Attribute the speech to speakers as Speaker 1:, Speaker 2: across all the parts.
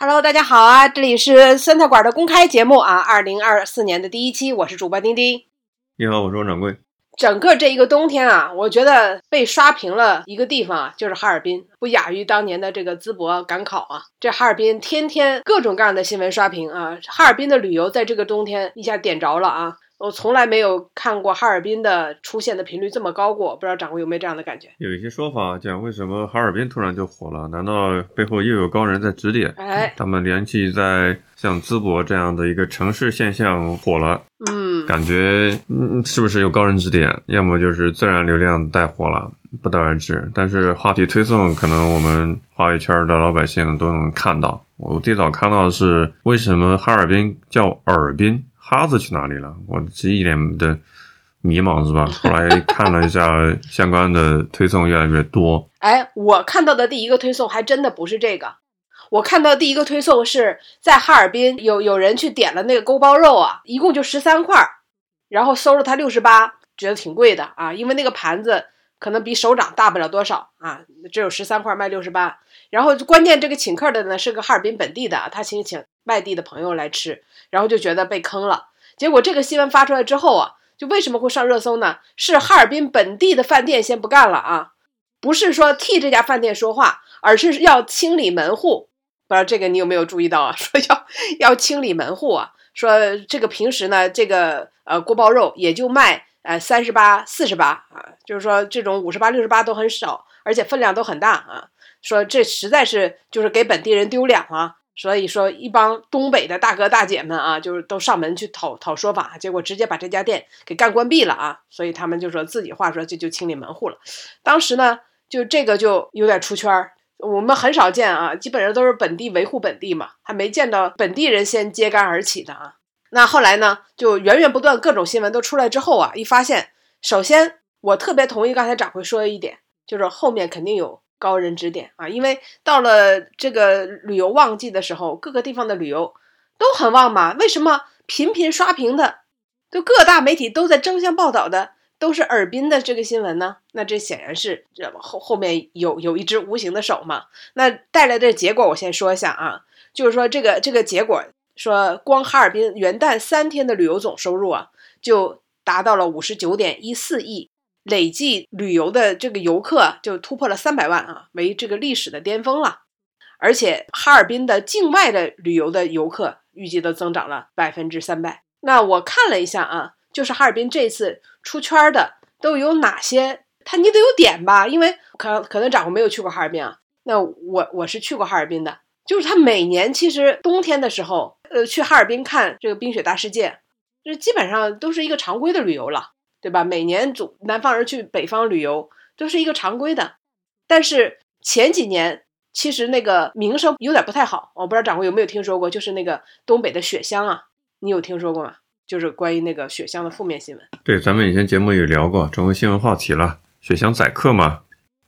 Speaker 1: Hello，大家好啊！这里是酸菜馆的公开节目啊，二零二四年的第一期，我是主播丁丁。
Speaker 2: 你好，我是王掌柜。
Speaker 1: 整个这一个冬天啊，我觉得被刷屏了一个地方啊，就是哈尔滨，不亚于当年的这个淄博赶考啊。这哈尔滨天天各种各样的新闻刷屏啊，哈尔滨的旅游在这个冬天一下点着了啊。我从来没有看过哈尔滨的出现的频率这么高过，不知道掌柜有没有这样的感觉？
Speaker 2: 有一些说法讲，为什么哈尔滨突然就火了？难道背后又有高人在指点？
Speaker 1: 哎，
Speaker 2: 他们联系在像淄博这样的一个城市现象火了，
Speaker 1: 嗯，
Speaker 2: 感觉嗯是不是有高人指点？要么就是自然流量带火了，不得而知。但是话题推送，可能我们华语圈的老百姓都能看到。我最早看到的是为什么哈尔滨叫尔滨。哈子去哪里了？我这一脸的迷茫是吧？后来看了一下相关的推送，越来越多。
Speaker 1: 哎，我看到的第一个推送还真的不是这个。我看到第一个推送是在哈尔滨有有人去点了那个锅包肉啊，一共就十三块，然后收了他六十八，觉得挺贵的啊，因为那个盘子可能比手掌大不了多少啊，只有十三块卖六十八。然后关键这个请客的呢是个哈尔滨本地的，他请请外地的朋友来吃。然后就觉得被坑了，结果这个新闻发出来之后啊，就为什么会上热搜呢？是哈尔滨本地的饭店先不干了啊，不是说替这家饭店说话，而是要清理门户。不知道这个你有没有注意到啊？说要要清理门户啊，说这个平时呢，这个呃锅包肉也就卖呃三十八、四十八啊，就是说这种五十八、六十八都很少，而且分量都很大啊。说这实在是就是给本地人丢脸了。所以说，一帮东北的大哥大姐们啊，就是都上门去讨讨说法，结果直接把这家店给干关闭了啊！所以他们就说自己话说这就清理门户了。当时呢，就这个就有点出圈儿，我们很少见啊，基本上都是本地维护本地嘛，还没见到本地人先揭竿而起的啊。那后来呢，就源源不断各种新闻都出来之后啊，一发现，首先我特别同意刚才掌柜说的一点，就是后面肯定有。高人指点啊，因为到了这个旅游旺季的时候，各个地方的旅游都很旺嘛。为什么频频刷屏的，就各大媒体都在争相报道的，都是尔滨的这个新闻呢？那这显然是这后后面有有一只无形的手嘛。那带来的结果，我先说一下啊，就是说这个这个结果，说光哈尔滨元旦三天的旅游总收入啊，就达到了五十九点一四亿。累计旅游的这个游客就突破了三百万啊，为这个历史的巅峰了。而且哈尔滨的境外的旅游的游客预计都增长了百分之三百。那我看了一下啊，就是哈尔滨这次出圈的都有哪些？他你得有点吧，因为可可能掌柜没有去过哈尔滨啊。那我我是去过哈尔滨的，就是他每年其实冬天的时候，呃，去哈尔滨看这个冰雪大世界，这基本上都是一个常规的旅游了。对吧？每年组南方人去北方旅游都是一个常规的，但是前几年其实那个名声有点不太好。我不知道掌柜有没有听说过，就是那个东北的雪乡啊，你有听说过吗？就是关于那个雪乡的负面新闻。
Speaker 2: 对，咱们以前节目也聊过，成为新闻话题了。雪乡宰客嘛？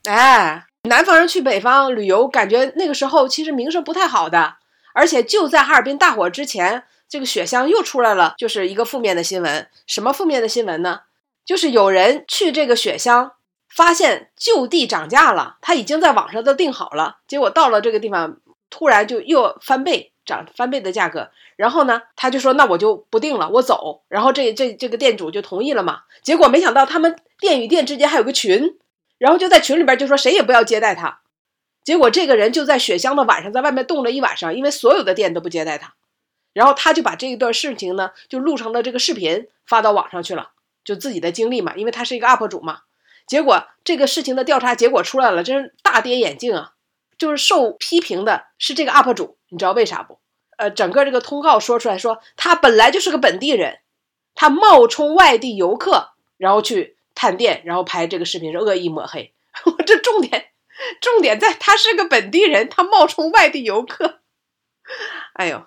Speaker 1: 哎，南方人去北方旅游，感觉那个时候其实名声不太好的，而且就在哈尔滨大火之前，这个雪乡又出来了，就是一个负面的新闻。什么负面的新闻呢？就是有人去这个雪乡，发现就地涨价了，他已经在网上都订好了，结果到了这个地方，突然就又翻倍涨翻倍的价格，然后呢，他就说那我就不订了，我走，然后这这这个店主就同意了嘛，结果没想到他们店与店之间还有个群，然后就在群里边就说谁也不要接待他，结果这个人就在雪乡的晚上在外面冻了一晚上，因为所有的店都不接待他，然后他就把这一段事情呢就录成了这个视频发到网上去了。就自己的经历嘛，因为他是一个 UP 主嘛，结果这个事情的调查结果出来了，真是大跌眼镜啊！就是受批评的是这个 UP 主，你知道为啥不？呃，整个这个通告说出来说，他本来就是个本地人，他冒充外地游客，然后去探店，然后拍这个视频是恶意抹黑。我 这重点重点在他是个本地人，他冒充外地游客。哎呦，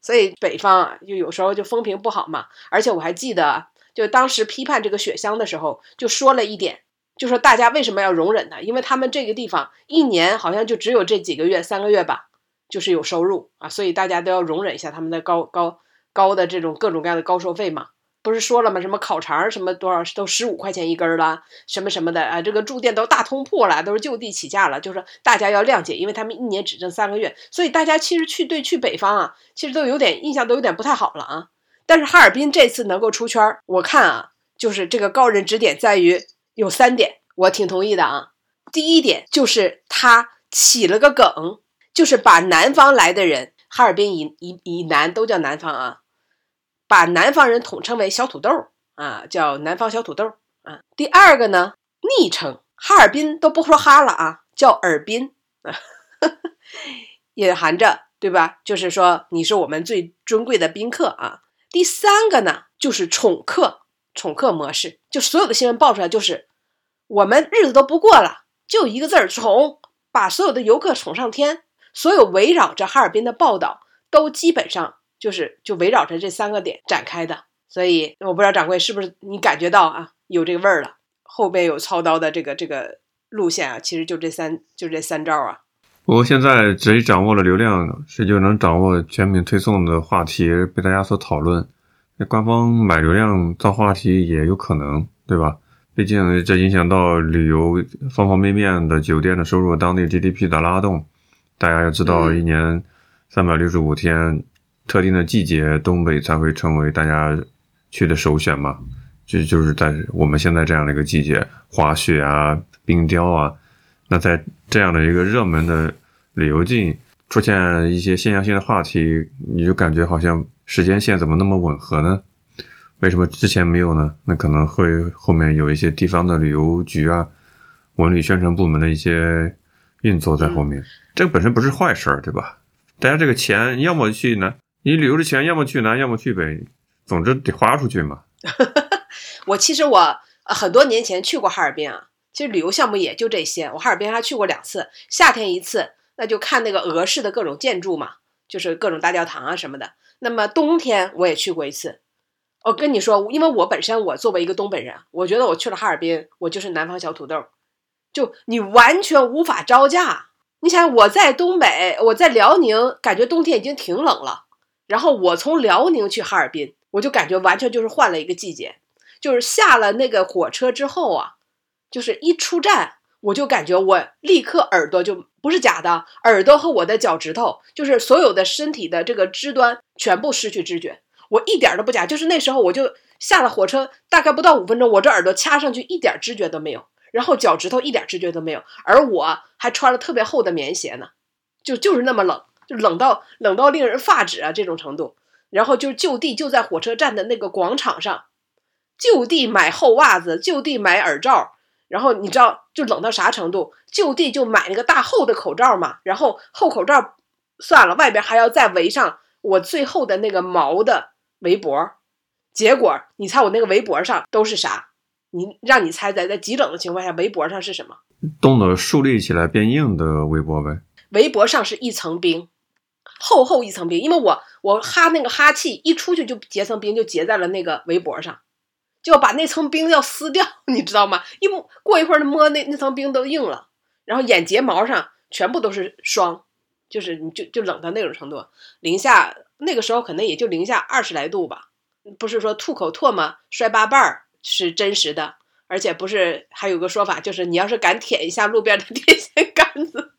Speaker 1: 所以北方啊，就有时候就风评不好嘛。而且我还记得。就当时批判这个雪乡的时候，就说了一点，就说大家为什么要容忍呢？因为他们这个地方一年好像就只有这几个月，三个月吧，就是有收入啊，所以大家都要容忍一下他们的高高高的这种各种各样的高收费嘛。不是说了吗？什么烤肠什么多少都十五块钱一根了，什么什么的啊，这个住店都大通铺了，都是就地起价了，就是大家要谅解，因为他们一年只挣三个月，所以大家其实去对去北方啊，其实都有点印象都有点不太好了啊。但是哈尔滨这次能够出圈，我看啊，就是这个高人指点在于有三点，我挺同意的啊。第一点就是他起了个梗，就是把南方来的人，哈尔滨以以以南都叫南方啊。把南方人统称为小土豆啊，叫南方小土豆啊。第二个呢，昵称哈尔滨都不说哈了啊，叫尔滨啊，隐含着对吧？就是说你是我们最尊贵的宾客啊。第三个呢，就是宠客，宠客模式，就所有的新闻爆出来就是我们日子都不过了，就一个字儿宠，把所有的游客宠上天。所有围绕着哈尔滨的报道都基本上。就是就围绕着这三个点展开的，所以我不知道掌柜是不是你感觉到啊有这个味儿了，后边有操刀的这个这个路线啊，其实就这三就这三招啊。
Speaker 2: 不过现在谁掌握了流量，谁就能掌握全品推送的话题被大家所讨论。那官方买流量造话题也有可能，对吧？毕竟这影响到旅游方方面面的酒店的收入、当地 GDP 的拉动。大家要知道，一年三百六十五天。特定的季节，东北才会成为大家去的首选嘛？这就是在我们现在这样的一个季节，滑雪啊、冰雕啊，那在这样的一个热门的旅游季出现一些现象性的话题，你就感觉好像时间线怎么那么吻合呢？为什么之前没有呢？那可能会后面有一些地方的旅游局啊、文旅宣传部门的一些运作在后面，这个本身不是坏事儿，对吧？大家这个钱要么去南。你旅游的钱要么去南，要么去北，总之得花出去嘛。
Speaker 1: 我其实我很多年前去过哈尔滨啊，其实旅游项目也就这些。我哈尔滨还去过两次，夏天一次，那就看那个俄式的各种建筑嘛，就是各种大教堂啊什么的。那么冬天我也去过一次。我跟你说，因为我本身我作为一个东北人，我觉得我去了哈尔滨，我就是南方小土豆，就你完全无法招架。你想我在东北，我在辽宁，感觉冬天已经挺冷了。然后我从辽宁去哈尔滨，我就感觉完全就是换了一个季节，就是下了那个火车之后啊，就是一出站，我就感觉我立刻耳朵就不是假的，耳朵和我的脚趾头，就是所有的身体的这个肢端全部失去知觉，我一点都不假，就是那时候我就下了火车，大概不到五分钟，我这耳朵掐上去一点知觉都没有，然后脚趾头一点知觉都没有，而我还穿了特别厚的棉鞋呢，就就是那么冷。就冷到冷到令人发指啊！这种程度，然后就就地就在火车站的那个广场上，就地买厚袜子，就地买耳罩，然后你知道就冷到啥程度？就地就买那个大厚的口罩嘛，然后厚口罩算了，外边还要再围上我最厚的那个毛的围脖。结果你猜我那个围脖上都是啥？你让你猜猜，在极冷的情况下，围脖上是什么？
Speaker 2: 冻得竖立起来变硬的围脖呗。
Speaker 1: 围脖上是一层冰。厚厚一层冰，因为我我哈那个哈气一出去就结层冰，就结在了那个围脖上，就要把那层冰要撕掉，你知道吗？一摸过一会儿摸那那层冰都硬了，然后眼睫毛上全部都是霜，就是你就就冷到那种程度，零下那个时候可能也就零下二十来度吧，不是说吐口唾沫摔八瓣儿是真实的，而且不是还有个说法，就是你要是敢舔一下路边的 电线杆子。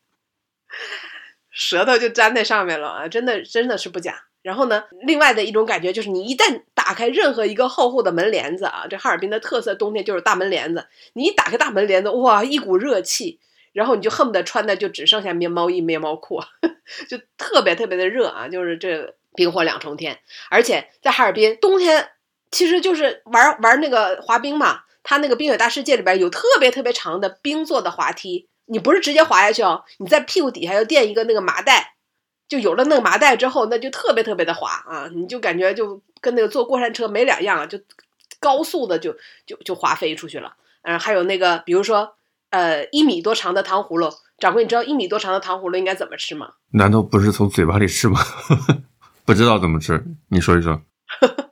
Speaker 1: 舌头就粘在上面了啊！真的，真的是不假。然后呢，另外的一种感觉就是，你一旦打开任何一个厚厚的门帘子啊，这哈尔滨的特色冬天就是大门帘子。你一打开大门帘子，哇，一股热气，然后你就恨不得穿的就只剩下棉毛衣、棉毛裤，就特别特别的热啊！就是这冰火两重天。而且在哈尔滨冬天，其实就是玩玩那个滑冰嘛，它那个冰雪大世界里边有特别特别长的冰做的滑梯。你不是直接滑下去哦，你在屁股底下要垫一个那个麻袋，就有了那个麻袋之后，那就特别特别的滑啊，你就感觉就跟那个坐过山车没两样，就高速的就就就滑飞出去了。嗯，还有那个，比如说，呃，一米多长的糖葫芦，掌柜，你知道一米多长的糖葫芦应该怎么吃吗？
Speaker 2: 难道不是从嘴巴里吃吗？不知道怎么吃，你说一说。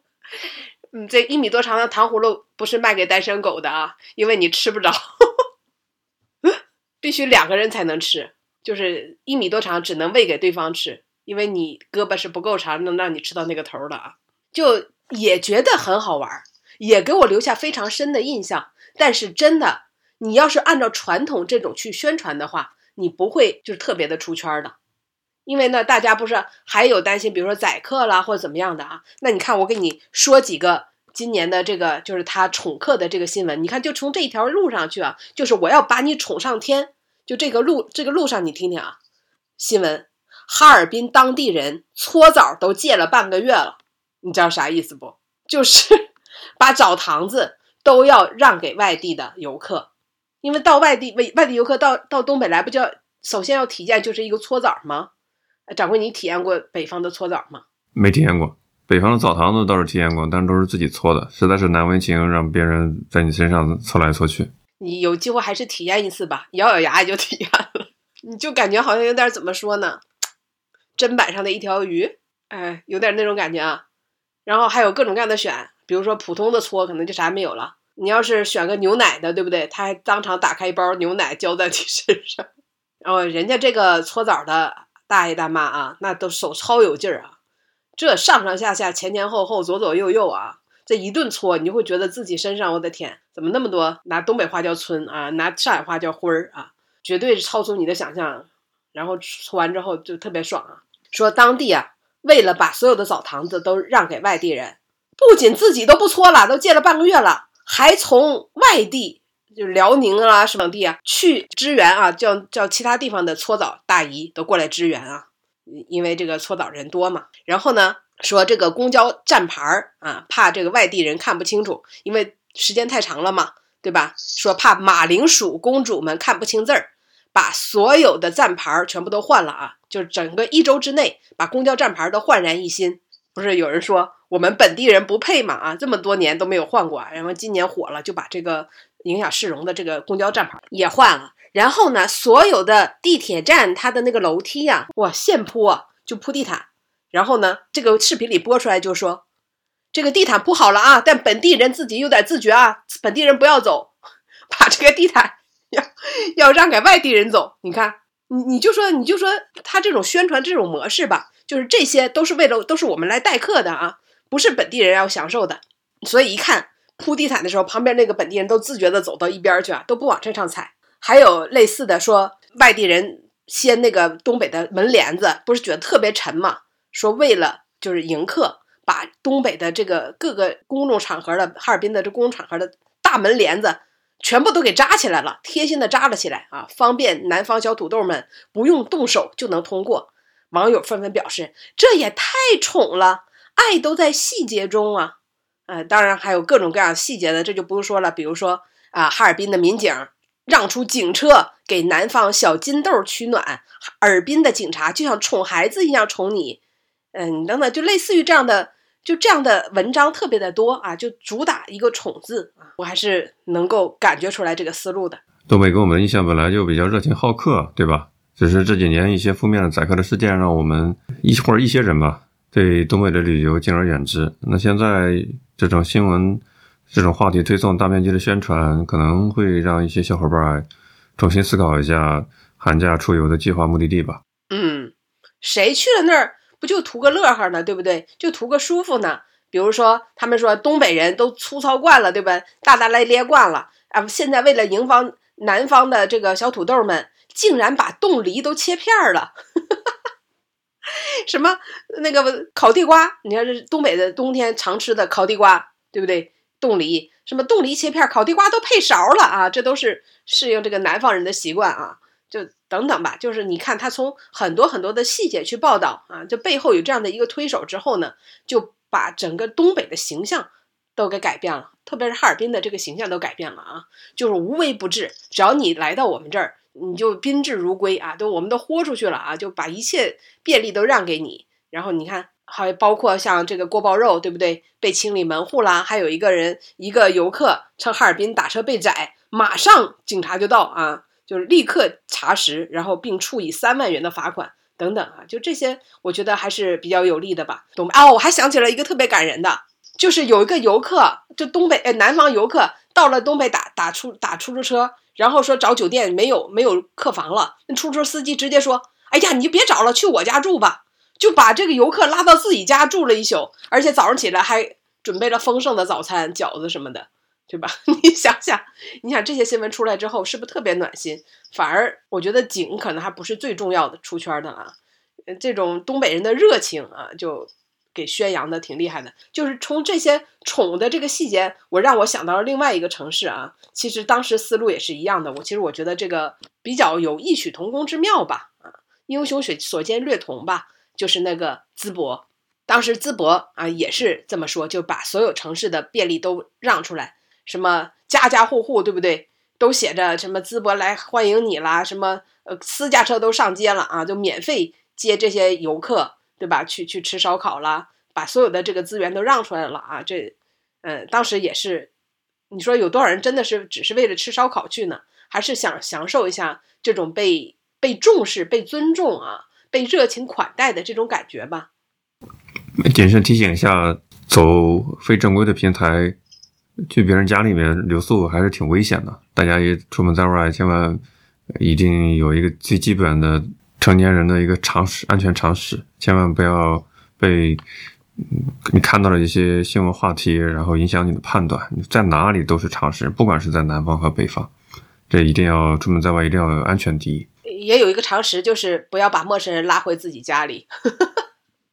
Speaker 1: 嗯，这一米多长的糖葫芦不是卖给单身狗的啊，因为你吃不着。必须两个人才能吃，就是一米多长，只能喂给对方吃，因为你胳膊是不够长，能让你吃到那个头的啊。就也觉得很好玩，也给我留下非常深的印象。但是真的，你要是按照传统这种去宣传的话，你不会就是特别的出圈的。因为呢，大家不是还有担心，比如说宰客啦或者怎么样的啊？那你看，我给你说几个今年的这个就是他宠客的这个新闻。你看，就从这一条路上去啊，就是我要把你宠上天。就这个路，这个路上你听听啊，新闻：哈尔滨当地人搓澡都戒了半个月了。你知道啥意思不？就是 把澡堂子都要让给外地的游客，因为到外地外外地游客到到东北来，不就首先要体验就是一个搓澡吗？掌柜，你体验过北方的搓澡吗？
Speaker 2: 没体验过，北方的澡堂子倒是体验过，但都是自己搓的，实在是难为情，让别人在你身上搓来搓去。
Speaker 1: 你有机会还是体验一次吧，咬咬牙也就体验了。你就感觉好像有点怎么说呢？砧板上的一条鱼，哎，有点那种感觉啊。然后还有各种各样的选，比如说普通的搓可能就啥也没有了。你要是选个牛奶的，对不对？他还当场打开一包牛奶浇在你 身上。然后人家这个搓澡的。大爷大妈啊，那都手超有劲儿啊！这上上下下、前前后后、左左右右啊，一顿搓，你就会觉得自己身上，我的天，怎么那么多？拿东北话叫“村”啊，拿上海话叫“灰儿”啊，绝对是超出你的想象。然后搓完之后就特别爽啊！说当地啊，为了把所有的澡堂子都让给外地人，不仅自己都不搓了，都戒了半个月了，还从外地。就是辽宁啊，什么地啊，去支援啊，叫叫其他地方的搓澡大姨都过来支援啊，因为这个搓澡人多嘛。然后呢，说这个公交站牌儿啊，怕这个外地人看不清楚，因为时间太长了嘛，对吧？说怕马铃薯公主们看不清字儿，把所有的站牌儿全部都换了啊，就是整个一周之内把公交站牌都焕然一新。不是有人说我们本地人不配嘛？啊，这么多年都没有换过，然后今年火了，就把这个。影响市容的这个公交站牌也换了，然后呢，所有的地铁站它的那个楼梯呀，哇，现铺啊，就铺地毯。然后呢，这个视频里播出来就说，这个地毯铺好了啊，但本地人自己有点自觉啊，本地人不要走，把这个地毯 要要让给外地人走。你看，你你就说你就说他这种宣传这种模式吧，就是这些都是为了都是我们来待客的啊，不是本地人要享受的。所以一看。铺地毯的时候，旁边那个本地人都自觉的走到一边去啊，都不往这上踩。还有类似的说，外地人掀那个东北的门帘子，不是觉得特别沉吗？说为了就是迎客，把东北的这个各个公众场合的哈尔滨的这公众场合的大门帘子全部都给扎起来了，贴心的扎了起来啊，方便南方小土豆们不用动手就能通过。网友纷纷表示，这也太宠了，爱都在细节中啊。呃，当然还有各种各样细节的，这就不用说了。比如说啊，哈尔滨的民警让出警车给南方小金豆取暖，哈尔滨的警察就像宠孩子一样宠你，嗯，等等，就类似于这样的，就这样的文章特别的多啊，就主打一个宠字啊，我还是能够感觉出来这个思路的。
Speaker 2: 东北给我们的印象本来就比较热情好客，对吧？只是这几年一些负面的宰客的事件，让我们一或者一些人吧。对东北的旅游敬而远之。那现在这种新闻、这种话题推送、大面积的宣传，可能会让一些小伙伴重新思考一下寒假出游的计划目的地吧。
Speaker 1: 嗯，谁去了那儿不就图个乐呵呢？对不对？就图个舒服呢？比如说，他们说东北人都粗糙惯了，对吧？大大咧咧惯了啊！现在为了迎方南方的这个小土豆们，竟然把冻梨都切片了。什么那个烤地瓜？你看这东北的冬天常吃的烤地瓜，对不对？冻梨，什么冻梨切片，烤地瓜都配勺了啊！这都是适应这个南方人的习惯啊。就等等吧，就是你看他从很多很多的细节去报道啊，这背后有这样的一个推手之后呢，就把整个东北的形象都给改变了，特别是哈尔滨的这个形象都改变了啊，就是无微不至，只要你来到我们这儿。你就宾至如归啊，都我们都豁出去了啊，就把一切便利都让给你。然后你看，还包括像这个锅包肉，对不对？被清理门户啦，还有一个人，一个游客趁哈尔滨打车被宰，马上警察就到啊，就是立刻查实，然后并处以三万元的罚款等等啊，就这些，我觉得还是比较有利的吧。东北哦，我还想起了一个特别感人的，就是有一个游客，就东北呃南方游客到了东北打打出打出租车。然后说找酒店没有没有客房了，那出租车司机直接说：“哎呀，你就别找了，去我家住吧。”就把这个游客拉到自己家住了一宿，而且早上起来还准备了丰盛的早餐，饺子什么的，对吧？你想想，你想这些新闻出来之后，是不是特别暖心？反而我觉得景可能还不是最重要的出圈的了。这种东北人的热情啊，就给宣扬的挺厉害的。就是从这些宠的这个细节，我让我想到了另外一个城市啊。其实当时思路也是一样的。我其实我觉得这个比较有异曲同工之妙吧。啊，英雄所所见略同吧。就是那个淄博，当时淄博啊也是这么说，就把所有城市的便利都让出来，什么家家户户，对不对？都写着什么淄博来欢迎你啦，什么呃私家车都上街了啊，就免费。接这些游客，对吧？去去吃烧烤啦，把所有的这个资源都让出来了啊！这，嗯，当时也是，你说有多少人真的是只是为了吃烧烤去呢？还是想享受一下这种被被重视、被尊重啊、被热情款待的这种感觉吧？
Speaker 2: 谨慎提醒一下，走非正规的平台去别人家里面留宿还是挺危险的。大家也出门在外，千万一定有一个最基本的。成年人的一个常识，安全常识，千万不要被你看到了一些新闻话题，然后影响你的判断。在哪里都是常识，不管是在南方和北方，这一定要出门在外一定要有安全第一。
Speaker 1: 也有一个常识，就是不要把陌生人拉回自己家里。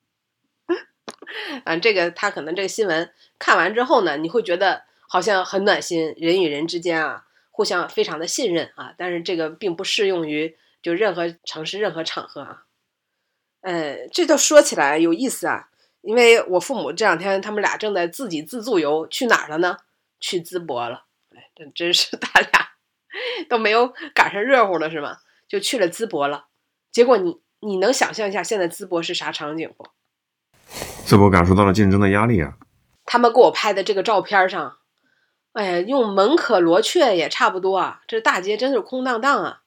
Speaker 1: 嗯，这个他可能这个新闻看完之后呢，你会觉得好像很暖心，人与人之间啊，互相非常的信任啊，但是这个并不适用于。就任何城市、任何场合啊，呃，这都说起来有意思啊。因为我父母这两天他们俩正在自己自助游，去哪儿了呢？去淄博了。哎，真真是 他俩都没有赶上热乎了，是吗？就去了淄博了。结果你你能想象一下现在淄博是啥场景不？
Speaker 2: 淄博感受到了竞争的压力啊。
Speaker 1: 他们给我拍的这个照片上，哎，用门可罗雀也差不多啊。这大街真是空荡荡啊。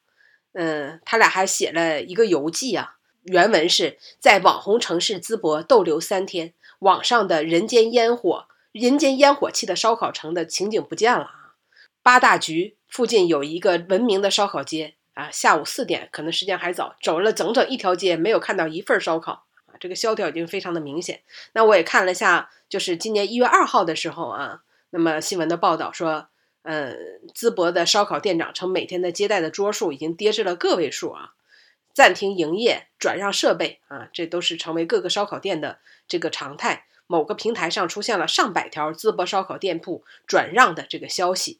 Speaker 1: 嗯，他俩还写了一个游记啊。原文是在网红城市淄博逗留三天，网上的人间烟火、人间烟火气的烧烤城的情景不见了啊。八大局附近有一个闻名的烧烤街啊，下午四点，可能时间还早，走了整整一条街，没有看到一份烧烤啊。这个萧条已经非常的明显。那我也看了下，就是今年一月二号的时候啊，那么新闻的报道说。呃，淄博的烧烤店长称，每天的接待的桌数已经跌至了个位数啊，暂停营业、转让设备啊，这都是成为各个烧烤店的这个常态。某个平台上出现了上百条淄博烧烤店铺转让的这个消息，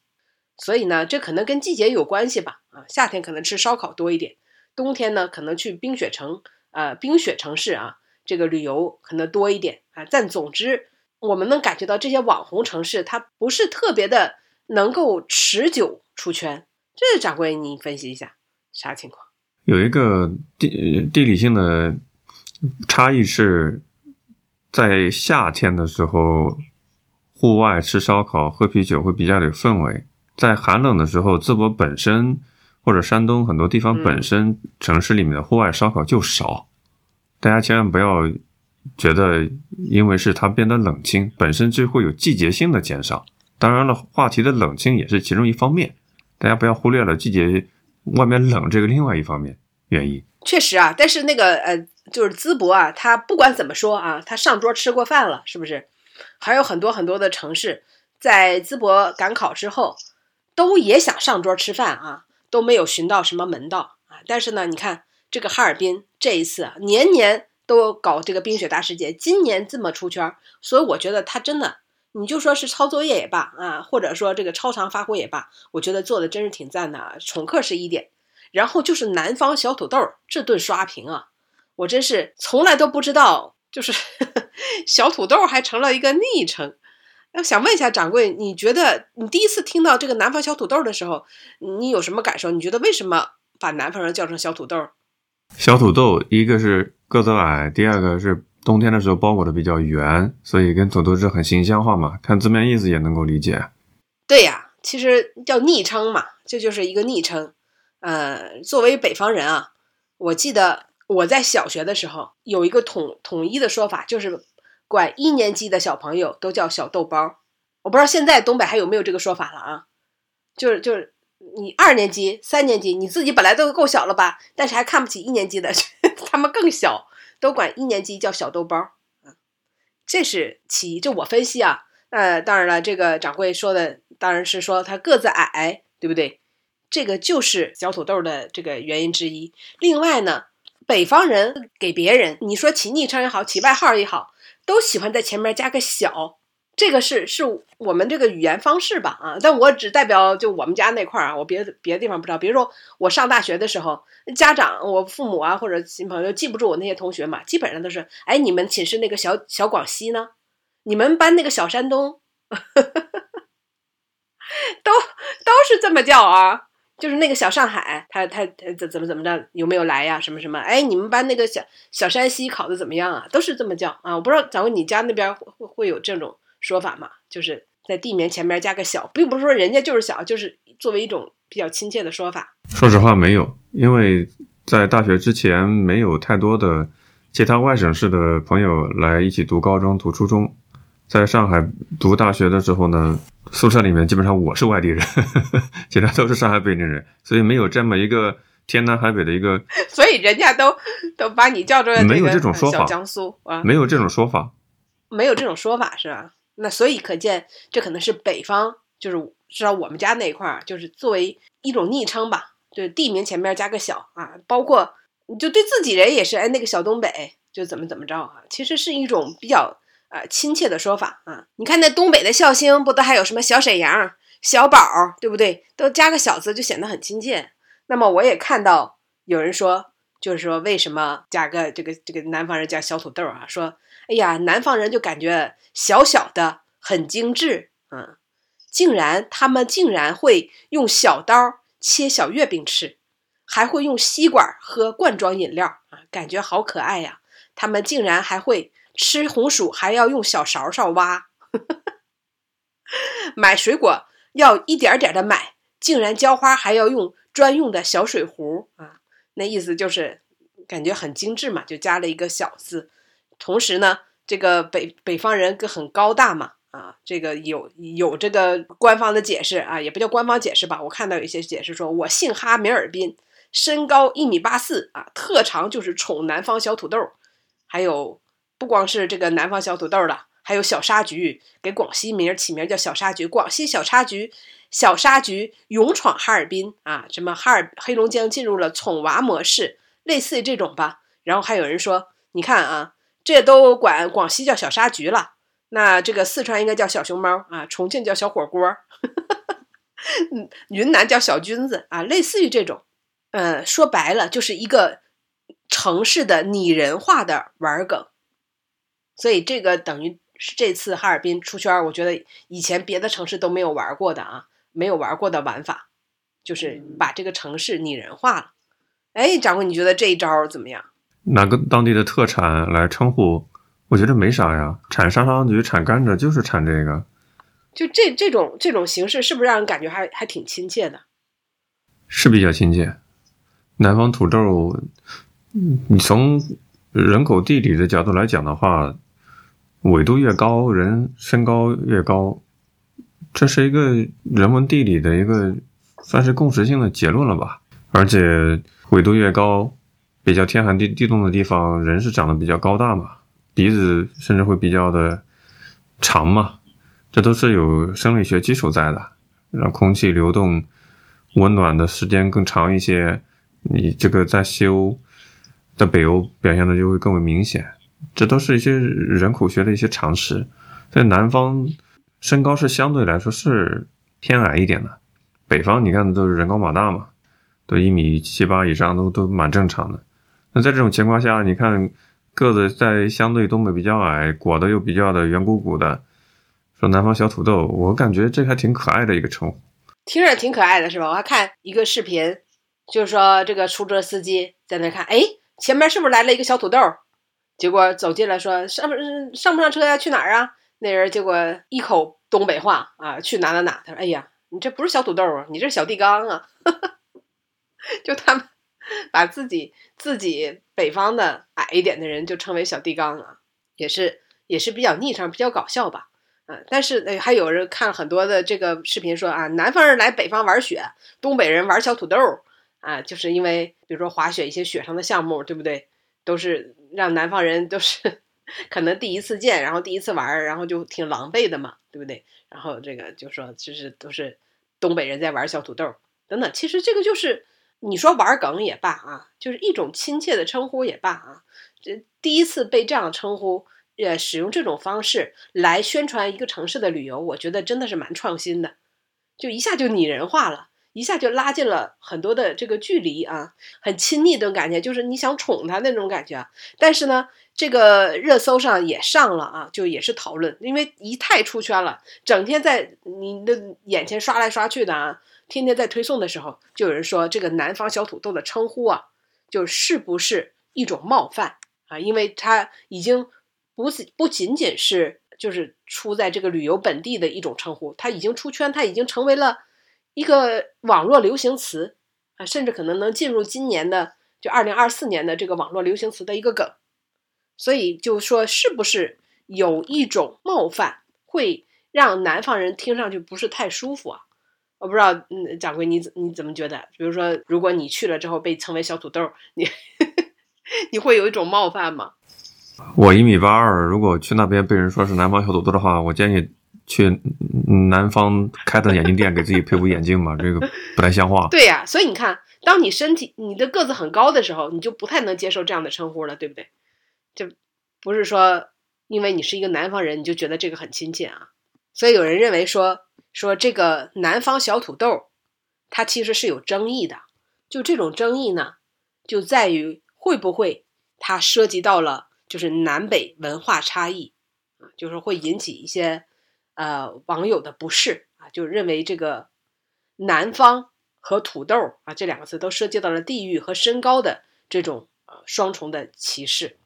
Speaker 1: 所以呢，这可能跟季节有关系吧？啊，夏天可能吃烧烤多一点，冬天呢可能去冰雪城呃冰雪城市啊这个旅游可能多一点啊。但总之，我们能感觉到这些网红城市它不是特别的。能够持久出圈，这掌柜你分析一下啥情况？
Speaker 2: 有一个地地理性的差异是，在夏天的时候，户外吃烧烤、喝啤酒会比较有氛围；在寒冷的时候，淄博本身或者山东很多地方本身城市里面的户外烧烤就少。大家千万不要觉得，因为是它变得冷清，本身就会有季节性的减少。当然了，话题的冷清也是其中一方面，大家不要忽略了季节外面冷这个另外一方面原因。
Speaker 1: 确实啊，但是那个呃，就是淄博啊，他不管怎么说啊，他上桌吃过饭了，是不是？还有很多很多的城市在淄博赶考之后，都也想上桌吃饭啊，都没有寻到什么门道啊。但是呢，你看这个哈尔滨这一次年年都搞这个冰雪大世界，今年这么出圈，所以我觉得他真的。你就说是抄作业也罢啊，或者说这个超常发挥也罢，我觉得做的真是挺赞的啊。宠客是一点，然后就是南方小土豆这顿刷屏啊，我真是从来都不知道，就是 小土豆还成了一个昵称。那想问一下掌柜，你觉得你第一次听到这个南方小土豆的时候，你有什么感受？你觉得为什么把南方人叫成小土豆？
Speaker 2: 小土豆，一个是个子矮，第二个是。冬天的时候包裹的比较圆，所以跟土豆是很形象化嘛。看字面意思也能够理解。
Speaker 1: 对呀，其实叫昵称嘛，这就是一个昵称。呃，作为北方人啊，我记得我在小学的时候有一个统统一的说法，就是管一年级的小朋友都叫小豆包。我不知道现在东北还有没有这个说法了啊？就是就是你二年级、三年级，你自己本来都够小了吧，但是还看不起一年级的，他们更小。都管一年级叫小豆包，这是其一。这我分析啊，呃，当然了，这个掌柜说的当然是说他个子矮，对不对？这个就是小土豆的这个原因之一。另外呢，北方人给别人你说起昵称也好，起外号也好，都喜欢在前面加个小。这个是是我们这个语言方式吧啊，但我只代表就我们家那块儿啊，我别的别的地方不知道。比如说我上大学的时候，家长我父母啊或者亲朋友记不住我那些同学嘛，基本上都是哎，你们寝室那个小小广西呢？你们班那个小山东，都都是这么叫啊。就是那个小上海，他他他怎怎么怎么着，有没有来呀？什么什么？哎，你们班那个小小山西考的怎么样啊？都是这么叫啊。我不知道假如你家那边会会有这种。说法嘛，就是在地名前面加个小，并不是说人家就是小，就是作为一种比较亲切的说法。
Speaker 2: 说实话，没有，因为在大学之前没有太多的其他外省市的朋友来一起读高中、读初中。在上海读大学的时候呢，宿舍里面基本上我是外地人，其他都是上海北京人，所以没有这么一个天南海北的一个。
Speaker 1: 所以人家都都把你叫做
Speaker 2: 没有这种说法，
Speaker 1: 江苏啊，
Speaker 2: 没有这种说法，
Speaker 1: 没有这种说法是吧？那所以可见，这可能是北方，就是至少我们家那一块儿，就是作为一种昵称吧，就是地名前面加个小啊，包括就对自己人也是，哎，那个小东北就怎么怎么着啊，其实是一种比较呃亲切的说法啊。你看那东北的孝兴，不都还有什么小沈阳、小宝，对不对？都加个小字就显得很亲切。那么我也看到有人说，就是说为什么加个这个这个南方人叫小土豆啊？说。哎呀，南方人就感觉小小的很精致，嗯，竟然他们竟然会用小刀切小月饼吃，还会用吸管喝罐装饮料啊，感觉好可爱呀！他们竟然还会吃红薯，还要用小勺勺挖，买水果要一点点的买，竟然浇花还要用专用的小水壶啊！那意思就是感觉很精致嘛，就加了一个小字。同时呢，这个北北方人更很高大嘛，啊，这个有有这个官方的解释啊，也不叫官方解释吧，我看到有一些解释说，我姓哈，名尔滨，身高一米八四啊，特长就是宠南方小土豆，还有不光是这个南方小土豆了，还有小沙菊，给广西名起名叫小沙菊，广西小沙菊，小沙菊勇闯哈尔滨啊，什么哈尔黑龙江进入了宠娃模式，类似于这种吧。然后还有人说，你看啊。这都管广西叫小沙菊了，那这个四川应该叫小熊猫啊，重庆叫小火锅，嗯，云南叫小菌子啊，类似于这种，呃，说白了就是一个城市的拟人化的玩梗，所以这个等于是这次哈尔滨出圈，我觉得以前别的城市都没有玩过的啊，没有玩过的玩法，就是把这个城市拟人化了。哎，掌柜，你觉得这一招怎么样？
Speaker 2: 拿个当地的特产来称呼，我觉得没啥呀。产沙糖桔、产甘蔗就是产这个。
Speaker 1: 就这这种这种形式，是不是让人感觉还还挺亲切的？
Speaker 2: 是比较亲切。南方土豆，你从人口地理的角度来讲的话，纬度越高，人身高越高，这是一个人文地理的一个算是共识性的结论了吧？而且纬度越高。比较天寒地地冻的地方，人是长得比较高大嘛，鼻子甚至会比较的长嘛，这都是有生理学基础在的，让空气流动温暖的时间更长一些，你这个在西欧、在北欧表现的就会更为明显，这都是一些人口学的一些常识。在南方，身高是相对来说是偏矮一点的，北方你看都是人高马大嘛，都一米七八以上，都都蛮正常的。那在这种情况下，你看个子在相对东北比较矮，裹的又比较的圆鼓鼓的，说南方小土豆，我感觉这还挺可爱的一个称呼，
Speaker 1: 听着挺可爱的，是吧？我还看一个视频，就是说这个出租车司机在那看，哎，前面是不是来了一个小土豆？结果走进来说上不上不上车呀？去哪儿啊？那人结果一口东北话啊，去哪哪哪？他说，哎呀，你这不是小土豆啊，你这是小地缸啊！就他们。把自己自己北方的矮一点的人就称为小地缸啊，也是也是比较昵称，比较搞笑吧。嗯，但是呃，还有人看很多的这个视频说啊，南方人来北方玩雪，东北人玩小土豆啊，就是因为比如说滑雪一些雪上的项目，对不对？都是让南方人都是可能第一次见，然后第一次玩，然后就挺狼狈的嘛，对不对？然后这个就说就是都是东北人在玩小土豆等等，其实这个就是你说玩梗也罢啊，就是一种亲切的称呼也罢啊，这第一次被这样称呼，呃，使用这种方式来宣传一个城市的旅游，我觉得真的是蛮创新的，就一下就拟人化了。一下就拉近了很多的这个距离啊，很亲昵的感觉，就是你想宠他那种感觉。但是呢，这个热搜上也上了啊，就也是讨论，因为一太出圈了，整天在你的眼前刷来刷去的啊，天天在推送的时候，就有人说这个南方小土豆的称呼啊，就是不是一种冒犯啊？因为它已经不不仅仅是就是出在这个旅游本地的一种称呼，它已经出圈，它已经成为了。一个网络流行词啊，甚至可能能进入今年的就二零二四年的这个网络流行词的一个梗，所以就说是不是有一种冒犯，会让南方人听上去不是太舒服啊？我不知道，嗯，掌柜你你怎么觉得？比如说，如果你去了之后被称为小土豆，你 你会有一种冒犯吗？
Speaker 2: 我一米八二，如果去那边被人说是南方小土豆的话，我建议。去南方开的眼镜店给自己配副眼镜嘛，这个不太像话。
Speaker 1: 对呀，所以你看，当你身体你的个子很高的时候，你就不太能接受这样的称呼了，对不对？就不是说因为你是一个南方人，你就觉得这个很亲切啊。所以有人认为说说这个南方小土豆，它其实是有争议的。就这种争议呢，就在于会不会它涉及到了就是南北文化差异啊，就是会引起一些。呃，网友的不适啊，就认为这个南方和土豆啊这两个词都涉及到了地域和身高的这种呃双重的歧视。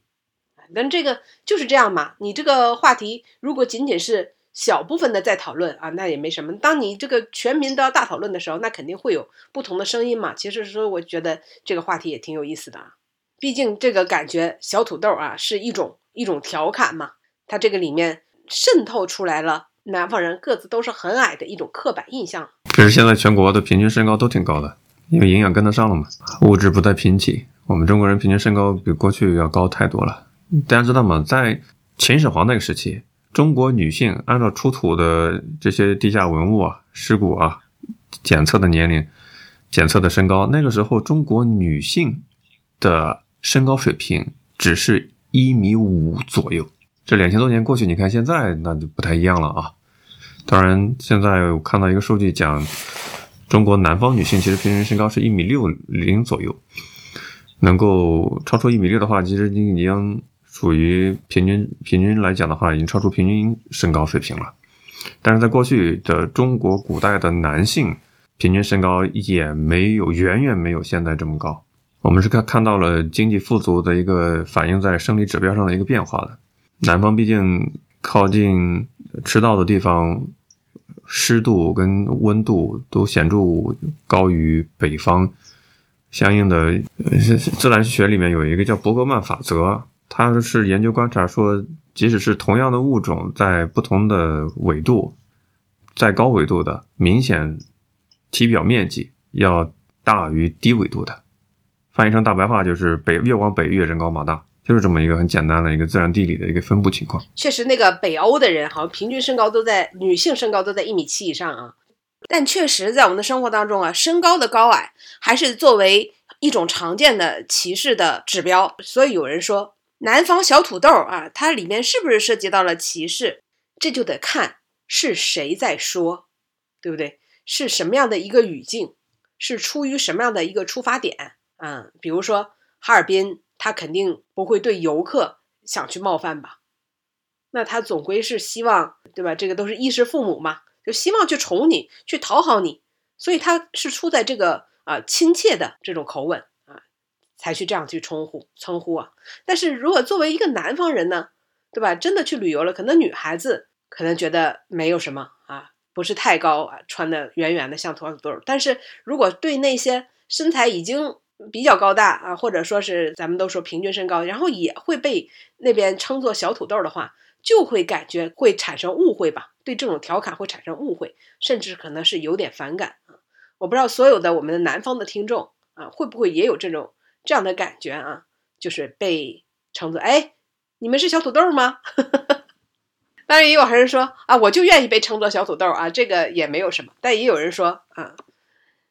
Speaker 1: 但这个就是这样嘛，你这个话题如果仅仅是小部分的在讨论啊，那也没什么。当你这个全民都要大讨论的时候，那肯定会有不同的声音嘛。其实说，我觉得这个话题也挺有意思的啊。毕竟这个感觉小土豆啊是一种一种调侃嘛，它这个里面渗透出来了。南方人个子都是很矮的一种刻板印象。
Speaker 2: 其实现在全国的平均身高都挺高的，因为营养跟得上了嘛。物质不再贫瘠，我们中国人平均身高比过去要高太多了。大家知道吗？在秦始皇那个时期，中国女性按照出土的这些地下文物啊、尸骨啊检测的年龄、检测的身高，那个时候中国女性的身高水平只是一米五左右。这两千多年过去，你看现在那就不太一样了啊。当然，现在我看到一个数据讲，中国南方女性其实平均身高是一米六零左右，能够超出一米六的话，其实你已经属于平均平均来讲的话，已经超出平均身高水平了。但是在过去的中国古代的男性平均身高也没有远远没有现在这么高。我们是看看到了经济富足的一个反映在生理指标上的一个变化的。南方毕竟靠近赤道的地方，湿度跟温度都显著高于北方。相应的，自然学里面有一个叫伯格曼法则，他是研究观察说，即使是同样的物种，在不同的纬度，在高纬度的明显体表面积要大于低纬度的。翻译成大白话就是北越往北越人高马大。就是这么一个很简单的一个自然地理的一个分布情况。
Speaker 1: 确实，那个北欧的人好像平均身高都在女性身高都在一米七以上啊。但确实，在我们的生活当中啊，身高的高矮还是作为一种常见的歧视的指标。所以有人说，南方小土豆啊，它里面是不是涉及到了歧视？这就得看是谁在说，对不对？是什么样的一个语境？是出于什么样的一个出发点？嗯，比如说哈尔滨。他肯定不会对游客想去冒犯吧？那他总归是希望，对吧？这个都是衣食父母嘛，就希望去宠你，去讨好你，所以他是出在这个啊亲切的这种口吻，才去这样去称呼称呼啊。但是如果作为一个南方人呢，对吧？真的去旅游了，可能女孩子可能觉得没有什么啊，不是太高啊，穿的圆圆的像土豆。但是如果对那些身材已经比较高大啊，或者说是咱们都说平均身高，然后也会被那边称作小土豆的话，就会感觉会产生误会吧？对这种调侃会产生误会，甚至可能是有点反感啊！我不知道所有的我们的南方的听众啊，会不会也有这种这样的感觉啊？就是被称作哎，你们是小土豆吗？当然，也有人说啊，我就愿意被称作小土豆啊，这个也没有什么。但也有人说啊，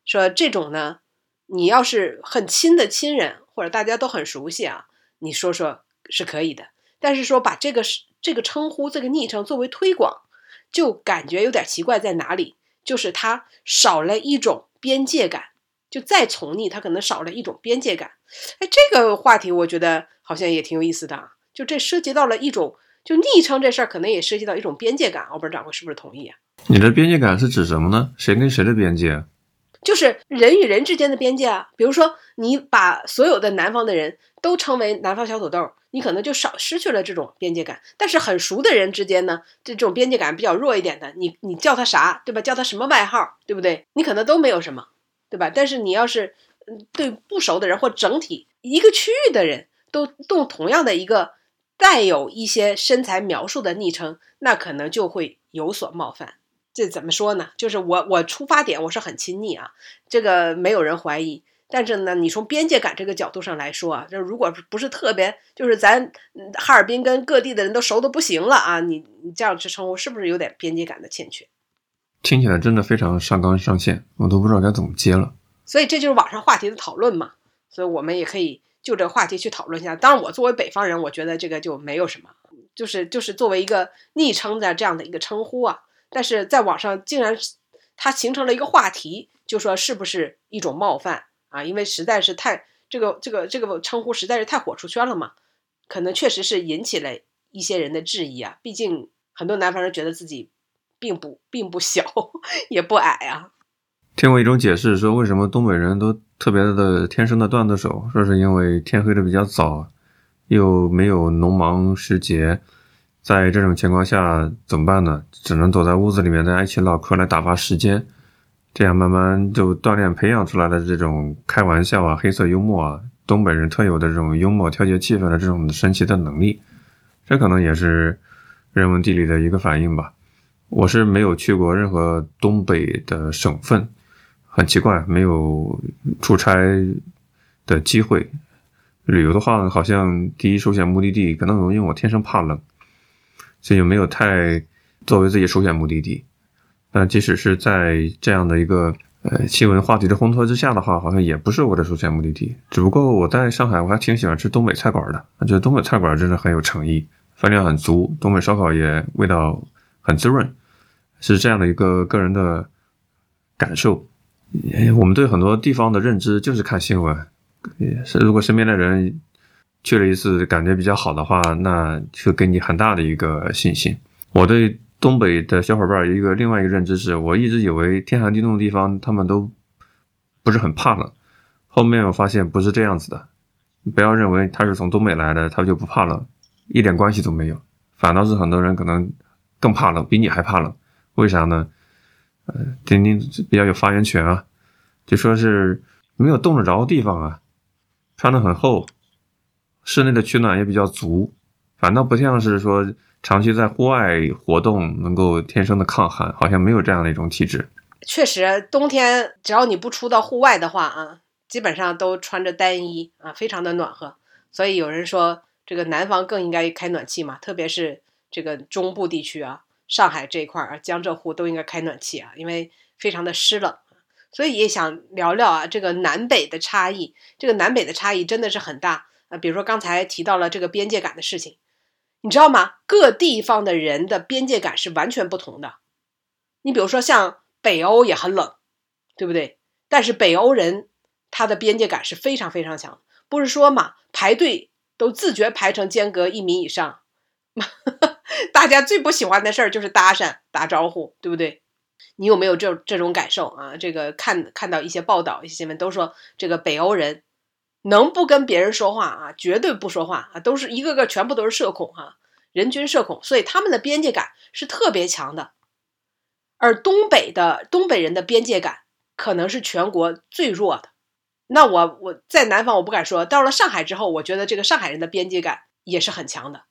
Speaker 1: 说这种呢，你要是很亲的亲人，或者大家都很熟悉啊，你说说是可以的。但是说把这个是这个称呼、这个昵称作为推广，就感觉有点奇怪，在哪里？就是它少了一种边界感，就再宠溺，他可能少了一种边界感。哎，这个话题我觉得好像也挺有意思的啊。就这涉及到了一种，就昵称这事儿，可能也涉及到一种边界感。我不知道掌柜是不是同意啊？
Speaker 2: 你的边界感是指什么呢？谁跟谁的边界？
Speaker 1: 就是人与人之间的边界啊。比如说，你把所有的南方的人都称为南方小土豆，你可能就少失去了这种边界感。但是很熟的人之间呢，这种边界感比较弱一点的，你你叫他啥，对吧？叫他什么外号，对不对？你可能都没有什么，对吧？但是你要是嗯对不熟的人或整体一个区域的人都用同样的一个。带有一些身材描述的昵称，那可能就会有所冒犯。这怎么说呢？就是我我出发点我是很亲昵啊，这个没有人怀疑。但是呢，你从边界感这个角度上来说啊，这如果不是特别，就是咱哈尔滨跟各地的人都熟的不行了啊，你你这样去称呼，是不是有点边界感的欠缺？
Speaker 2: 听起来真的非常上纲上线，我都不知道该怎么接了。
Speaker 1: 所以这就是网上话题的讨论嘛。所以我们也可以。就这个话题去讨论一下，当然我作为北方人，我觉得这个就没有什么，就是就是作为一个昵称的这样的一个称呼啊。但是在网上竟然它形成了一个话题，就说是不是一种冒犯啊？因为实在是太这个这个这个称呼实在是太火出圈了嘛，可能确实是引起了一些人的质疑啊。毕竟很多南方人觉得自己并不并不小，也不矮啊。
Speaker 2: 听过一种解释，说为什么东北人都特别的天生的段子手，说是因为天黑的比较早，又没有农忙时节，在这种情况下怎么办呢？只能躲在屋子里面，大家一起唠嗑来打发时间，这样慢慢就锻炼培养出来的这种开玩笑啊、黑色幽默啊，东北人特有的这种幽默调节气氛的这种神奇的能力，这可能也是人文地理的一个反应吧。我是没有去过任何东北的省份。很奇怪，没有出差的机会。旅游的话，好像第一首选目的地可能因为我天生怕冷，所以就没有太作为自己首选目的地。但即使是在这样的一个呃新闻话题的烘托之下的话，好像也不是我的首选目的地。只不过我在上海，我还挺喜欢吃东北菜馆的。我觉得东北菜馆真的很有诚意，分量很足，东北烧烤也味道很滋润，是这样的一个个人的感受。我们对很多地方的认知就是看新闻，也是如果身边的人去了一次感觉比较好的话，那就给你很大的一个信心。我对东北的小伙伴一个另外一个认知是，我一直以为天寒地冻的地方他们都不是很怕冷，后面我发现不是这样子的。不要认为他是从东北来的，他就不怕冷，一点关系都没有，反倒是很多人可能更怕冷，比你还怕冷。为啥呢？呃，丁丁比较有发言权啊，就说是没有冻得着的地方啊，穿的很厚，室内的取暖也比较足，反倒不像是说长期在户外活动能够天生的抗寒，好像没有这样的一种体质。
Speaker 1: 确实，冬天只要你不出到户外的话啊，基本上都穿着单衣啊，非常的暖和。所以有人说，这个南方更应该开暖气嘛，特别是这个中部地区啊。上海这一块儿啊，江浙沪都应该开暖气啊，因为非常的湿冷，所以也想聊聊啊，这个南北的差异，这个南北的差异真的是很大啊。比如说刚才提到了这个边界感的事情，你知道吗？各地方的人的边界感是完全不同的。你比如说像北欧也很冷，对不对？但是北欧人他的边界感是非常非常强，不是说嘛，排队都自觉排成间隔一米以上。大家最不喜欢的事儿就是搭讪、打招呼，对不对？你有没有这这种感受啊？这个看看到一些报道、一些新闻，都说这个北欧人能不跟别人说话啊，绝对不说话啊，都是一个个全部都是社恐哈，人均社恐，所以他们的边界感是特别强的。而东北的东北人的边界感可能是全国最弱的。那我我在南方我不敢说，到了上海之后，我觉得这个上海人的边界感也是很强的。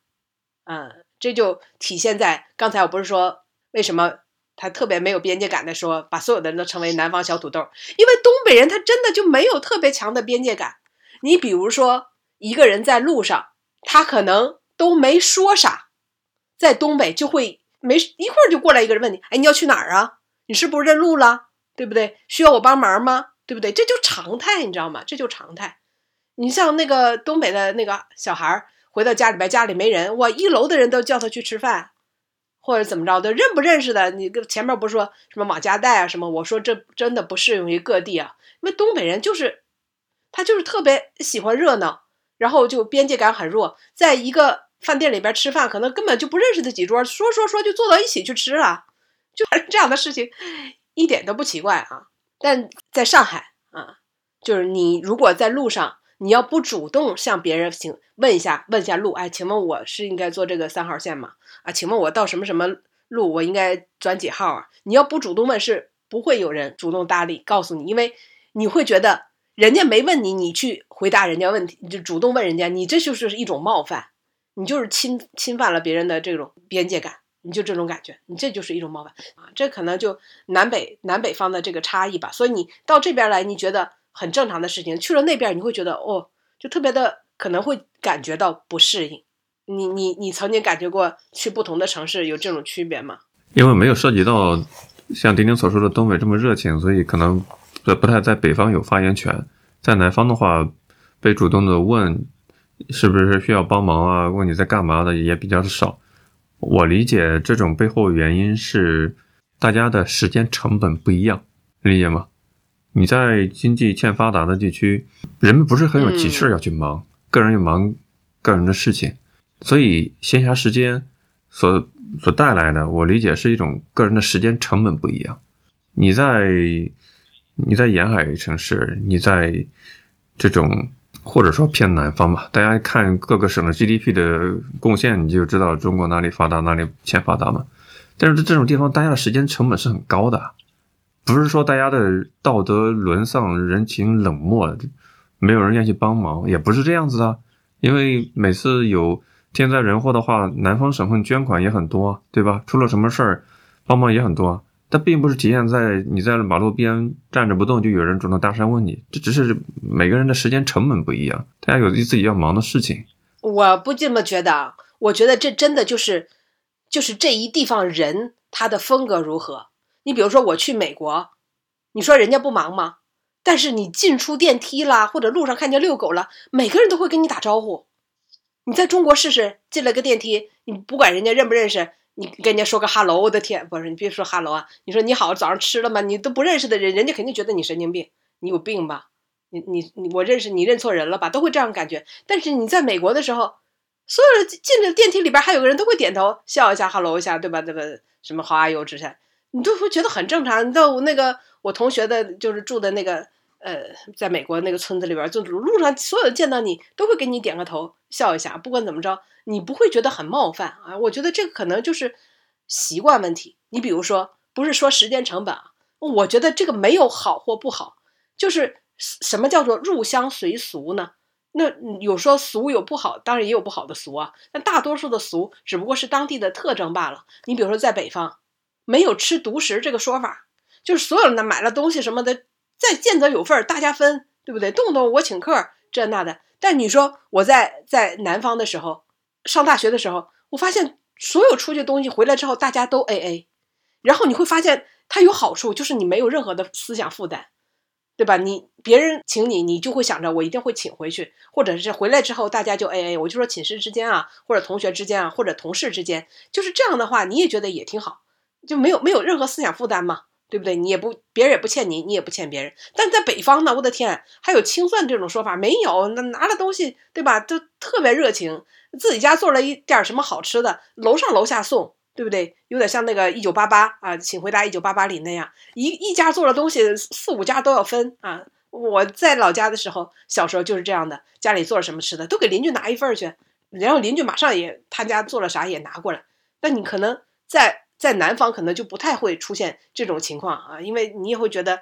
Speaker 1: 嗯，这就体现在刚才我不是说为什么他特别没有边界感的说把所有的人都称为南方小土豆，因为东北人他真的就没有特别强的边界感。你比如说一个人在路上，他可能都没说啥，在东北就会没一会儿就过来一个人问你，哎，你要去哪儿啊？你是不是认路了？对不对？需要我帮忙吗？对不对？这就常态，你知道吗？这就常态。你像那个东北的那个小孩儿回到家里边，家里没人，我，一楼的人都叫他去吃饭，或者怎么着的，认不认识的？你跟前面不是说什么往家带啊什么？我说这真的不适用于各地啊，因为东北人就是他就是特别喜欢热闹，然后就边界感很弱，在一个饭店里边吃饭，可能根本就不认识的几桌，说说说就坐到一起去吃了，就这样的事情一点都不奇怪啊。但在上海啊，就是你如果在路上。你要不主动向别人请问一下，问一下路，哎，请问我是应该坐这个三号线吗？啊，请问我到什么什么路，我应该转几号啊？你要不主动问，是不会有人主动搭理告诉你，因为你会觉得人家没问你，你去回答人家问题，你就主动问人家，你这就是一种冒犯，你就是侵侵犯了别人的这种边界感，你就这种感觉，你这就是一种冒犯啊，这可能就南北南北方的这个差异吧。所以你到这边来，你觉得？很正常的事情，去了那边你会觉得哦，就特别的可能会感觉到不适应。你你你曾经感觉过去不同的城市有这种区别吗？
Speaker 2: 因为没有涉及到像丁丁所说的东北这么热情，所以可能不太在北方有发言权。在南方的话，被主动的问是不是需要帮忙啊，问你在干嘛的也比较少。我理解这种背后原因是大家的时间成本不一样，理解吗？你在经济欠发达的地区，人们不是很有急事要去忙，个人又忙个人的事情，所以闲暇时间所所带来的，我理解是一种个人的时间成本不一样。你在你在沿海城市，你在这种或者说偏南方吧，大家看各个省的 GDP 的贡献，你就知道中国哪里发达，哪里欠发达嘛。但是在这种地方，大家的时间成本是很高的。不是说大家的道德沦丧、人情冷漠，没有人愿意去帮忙，也不是这样子的。因为每次有天灾人祸的话，南方省份捐款也很多，对吧？出了什么事儿，帮忙也很多。但并不是体现在你在马路边站着不动，就有人主动搭讪问你。这只是每个人的时间成本不一样，大家有自己要忙的事情。
Speaker 1: 我不这么觉得，我觉得这真的就是，就是这一地方人他的风格如何。你比如说，我去美国，你说人家不忙吗？但是你进出电梯啦，或者路上看见遛狗了，每个人都会跟你打招呼。你在中国试试，进了个电梯，你不管人家认不认识，你跟人家说个哈喽，我的天，不是你别说哈喽啊，你说你好，早上吃了吗？你都不认识的人，人家肯定觉得你神经病，你有病吧？你你你，我认识你认错人了吧？都会这样感觉。但是你在美国的时候，所有人进了电梯里边，还有个人都会点头笑一下，哈喽一下，对吧？这个什么好啊，油之前。你都会觉得很正常。你到那个我同学的，就是住的那个，呃，在美国那个村子里边，就路上所有见到你都会给你点个头，笑一下。不管怎么着，你不会觉得很冒犯啊。我觉得这个可能就是习惯问题。你比如说，不是说时间成本啊，我觉得这个没有好或不好，就是什么叫做入乡随俗呢？那有说俗有不好，当然也有不好的俗啊。但大多数的俗只不过是当地的特征罢了。你比如说在北方。没有吃独食这个说法，就是所有人买了东西什么的，再见则有份大家分，对不对？动不动我请客这那的。但你说我在在南方的时候，上大学的时候，我发现所有出去东西回来之后，大家都 A A，然后你会发现它有好处，就是你没有任何的思想负担，对吧？你别人请你，你就会想着我一定会请回去，或者是回来之后大家就 A A。我就说寝室之间啊，或者同学之间啊，或者同事之间，就是这样的话，你也觉得也挺好。就没有没有任何思想负担嘛，对不对？你也不别人也不欠你，你也不欠别人。但在北方呢，我的天，还有清算这种说法没有？那拿了东西，对吧？都特别热情，自己家做了一点什么好吃的，楼上楼下送，对不对？有点像那个一九八八啊，请回答一九八八里那样，一一家做了东西，四五家都要分啊。我在老家的时候，小时候就是这样的，家里做了什么吃的，都给邻居拿一份去，然后邻居马上也他家做了啥也拿过来。那你可能在。在南方可能就不太会出现这种情况啊，因为你也会觉得，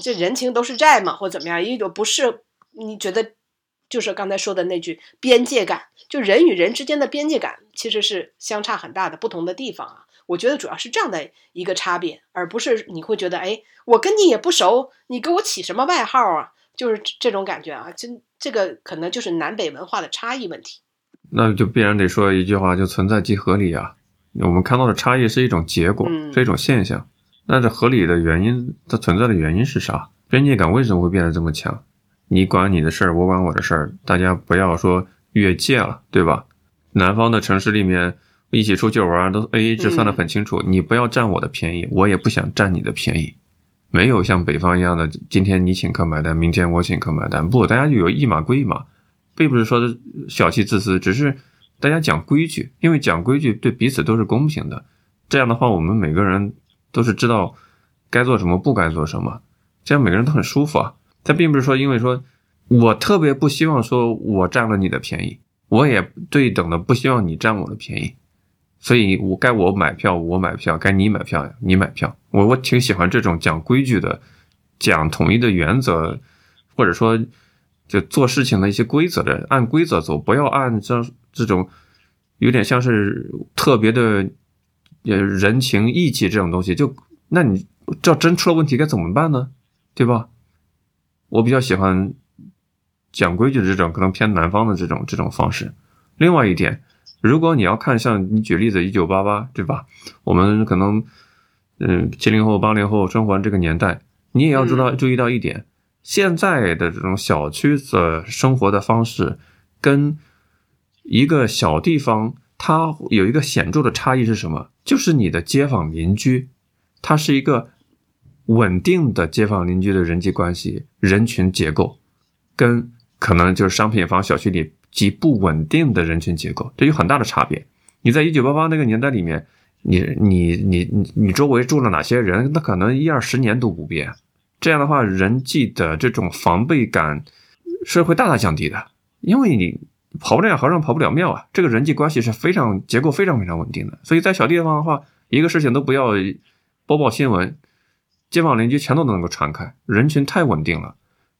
Speaker 1: 这人情都是债嘛，或怎么样，一种不是你觉得，就是刚才说的那句边界感，就人与人之间的边界感其实是相差很大的，不同的地方啊，我觉得主要是这样的一个差别，而不是你会觉得，哎，我跟你也不熟，你给我起什么外号啊？就是这种感觉啊，这这个可能就是南北文化的差异问题。
Speaker 2: 那就必然得说一句话，就存在即合理啊。我们看到的差异是一种结果，
Speaker 1: 嗯
Speaker 2: 是一种现象。那这合理的原因，它存在的原因是啥？边界感为什么会变得这么强？你管你的事儿，我管我的事儿，大家不要说越界了，对吧？南方的城市里面一起出去玩，都 A A 制算得很清楚，你不要占我的便宜，我也不想占你的便宜。没有像北方一样的，今天你请客买单，明天我请客买单。不，大家就有一码归一码，并不是说小气自私，只是大家讲规矩，因为讲规矩对彼此都是公平的。这样的话，我们每个人都是知道该做什么，不该做什么，这样每个人都很舒服啊。他并不是说，因为说我特别不希望说我占了你的便宜，我也对等的不希望你占我的便宜，所以我该我买票我买票，该你买票你买票。我我挺喜欢这种讲规矩的，讲统一的原则，或者说就做事情的一些规则的，按规则走，不要按这这种有点像是特别的呃人情义气这种东西。就那你这真出了问题该怎么办呢？对吧？我比较喜欢讲规矩的这种，可能偏南方的这种这种方式。另外一点，如果你要看像你举例子，一九八八，对吧？我们可能嗯七零后、八零后生活这个年代，你也要知道注意到一点，现在的这种小区的生活的方式，跟一个小地方它有一个显著的差异是什么？就是你的街坊邻居，它是一个稳定的街坊邻居的人际关系、人群结构，跟可能就是商品房小区里极不稳定的人群结构，这有很大的差别。你在一九八八那个年代里面，你你你你你周围住了哪些人，那可能一二十年都不变。这样的话，人际的这种防备感是会大大降低的，因为你跑不了和尚跑不了庙啊，这个人际关系是非常结构非常非常稳定的。所以在小地方的话，一个事情都不要播报新闻，街坊邻居全都能够传开，人群太稳定了。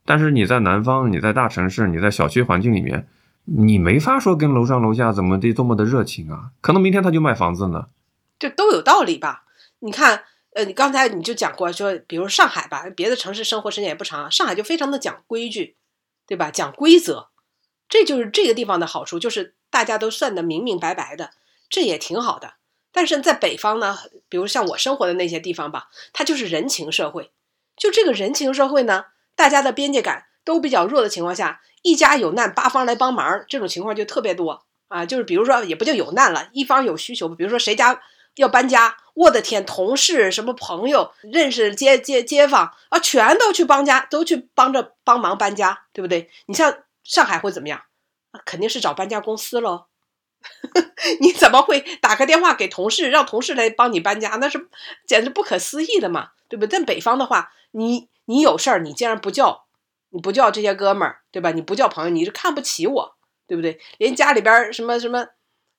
Speaker 2: 但是你在南方，你在大城市，你在小区环境里面，你没法说跟楼上楼下怎么的多么的热情啊，可能明天他就卖房子呢。
Speaker 1: 这都有道理吧？你看，呃，你刚才你就讲过说，比如上海吧，别的城市生活时间也不长，上海就非常的讲规矩，对吧？讲规则，这就是这个地方的好处，就是大家都算得明明白白的，这也挺好的。但是在北方呢，比如像我生活的那些地方吧，它就是人情社会，就这个人情社会呢，大家的边界感都比较弱的情况下，一家有难八方来帮忙，这种情况就特别多啊。就是比如说，也不叫有难了，一方有需求，比如说谁家要搬家，我的天，同事、什么朋友、认识街街街坊啊，全都去帮家，都去帮着帮忙搬家，对不对？你像上海会怎么样？啊肯定是找搬家公司喽。你怎么会打个电话给同事，让同事来帮你搬家？那是简直不可思议的嘛，对不对？在北方的话，你你有事儿，你竟然不叫，你不叫这些哥们儿，对吧？你不叫朋友，你是看不起我，对不对？连家里边什么什么，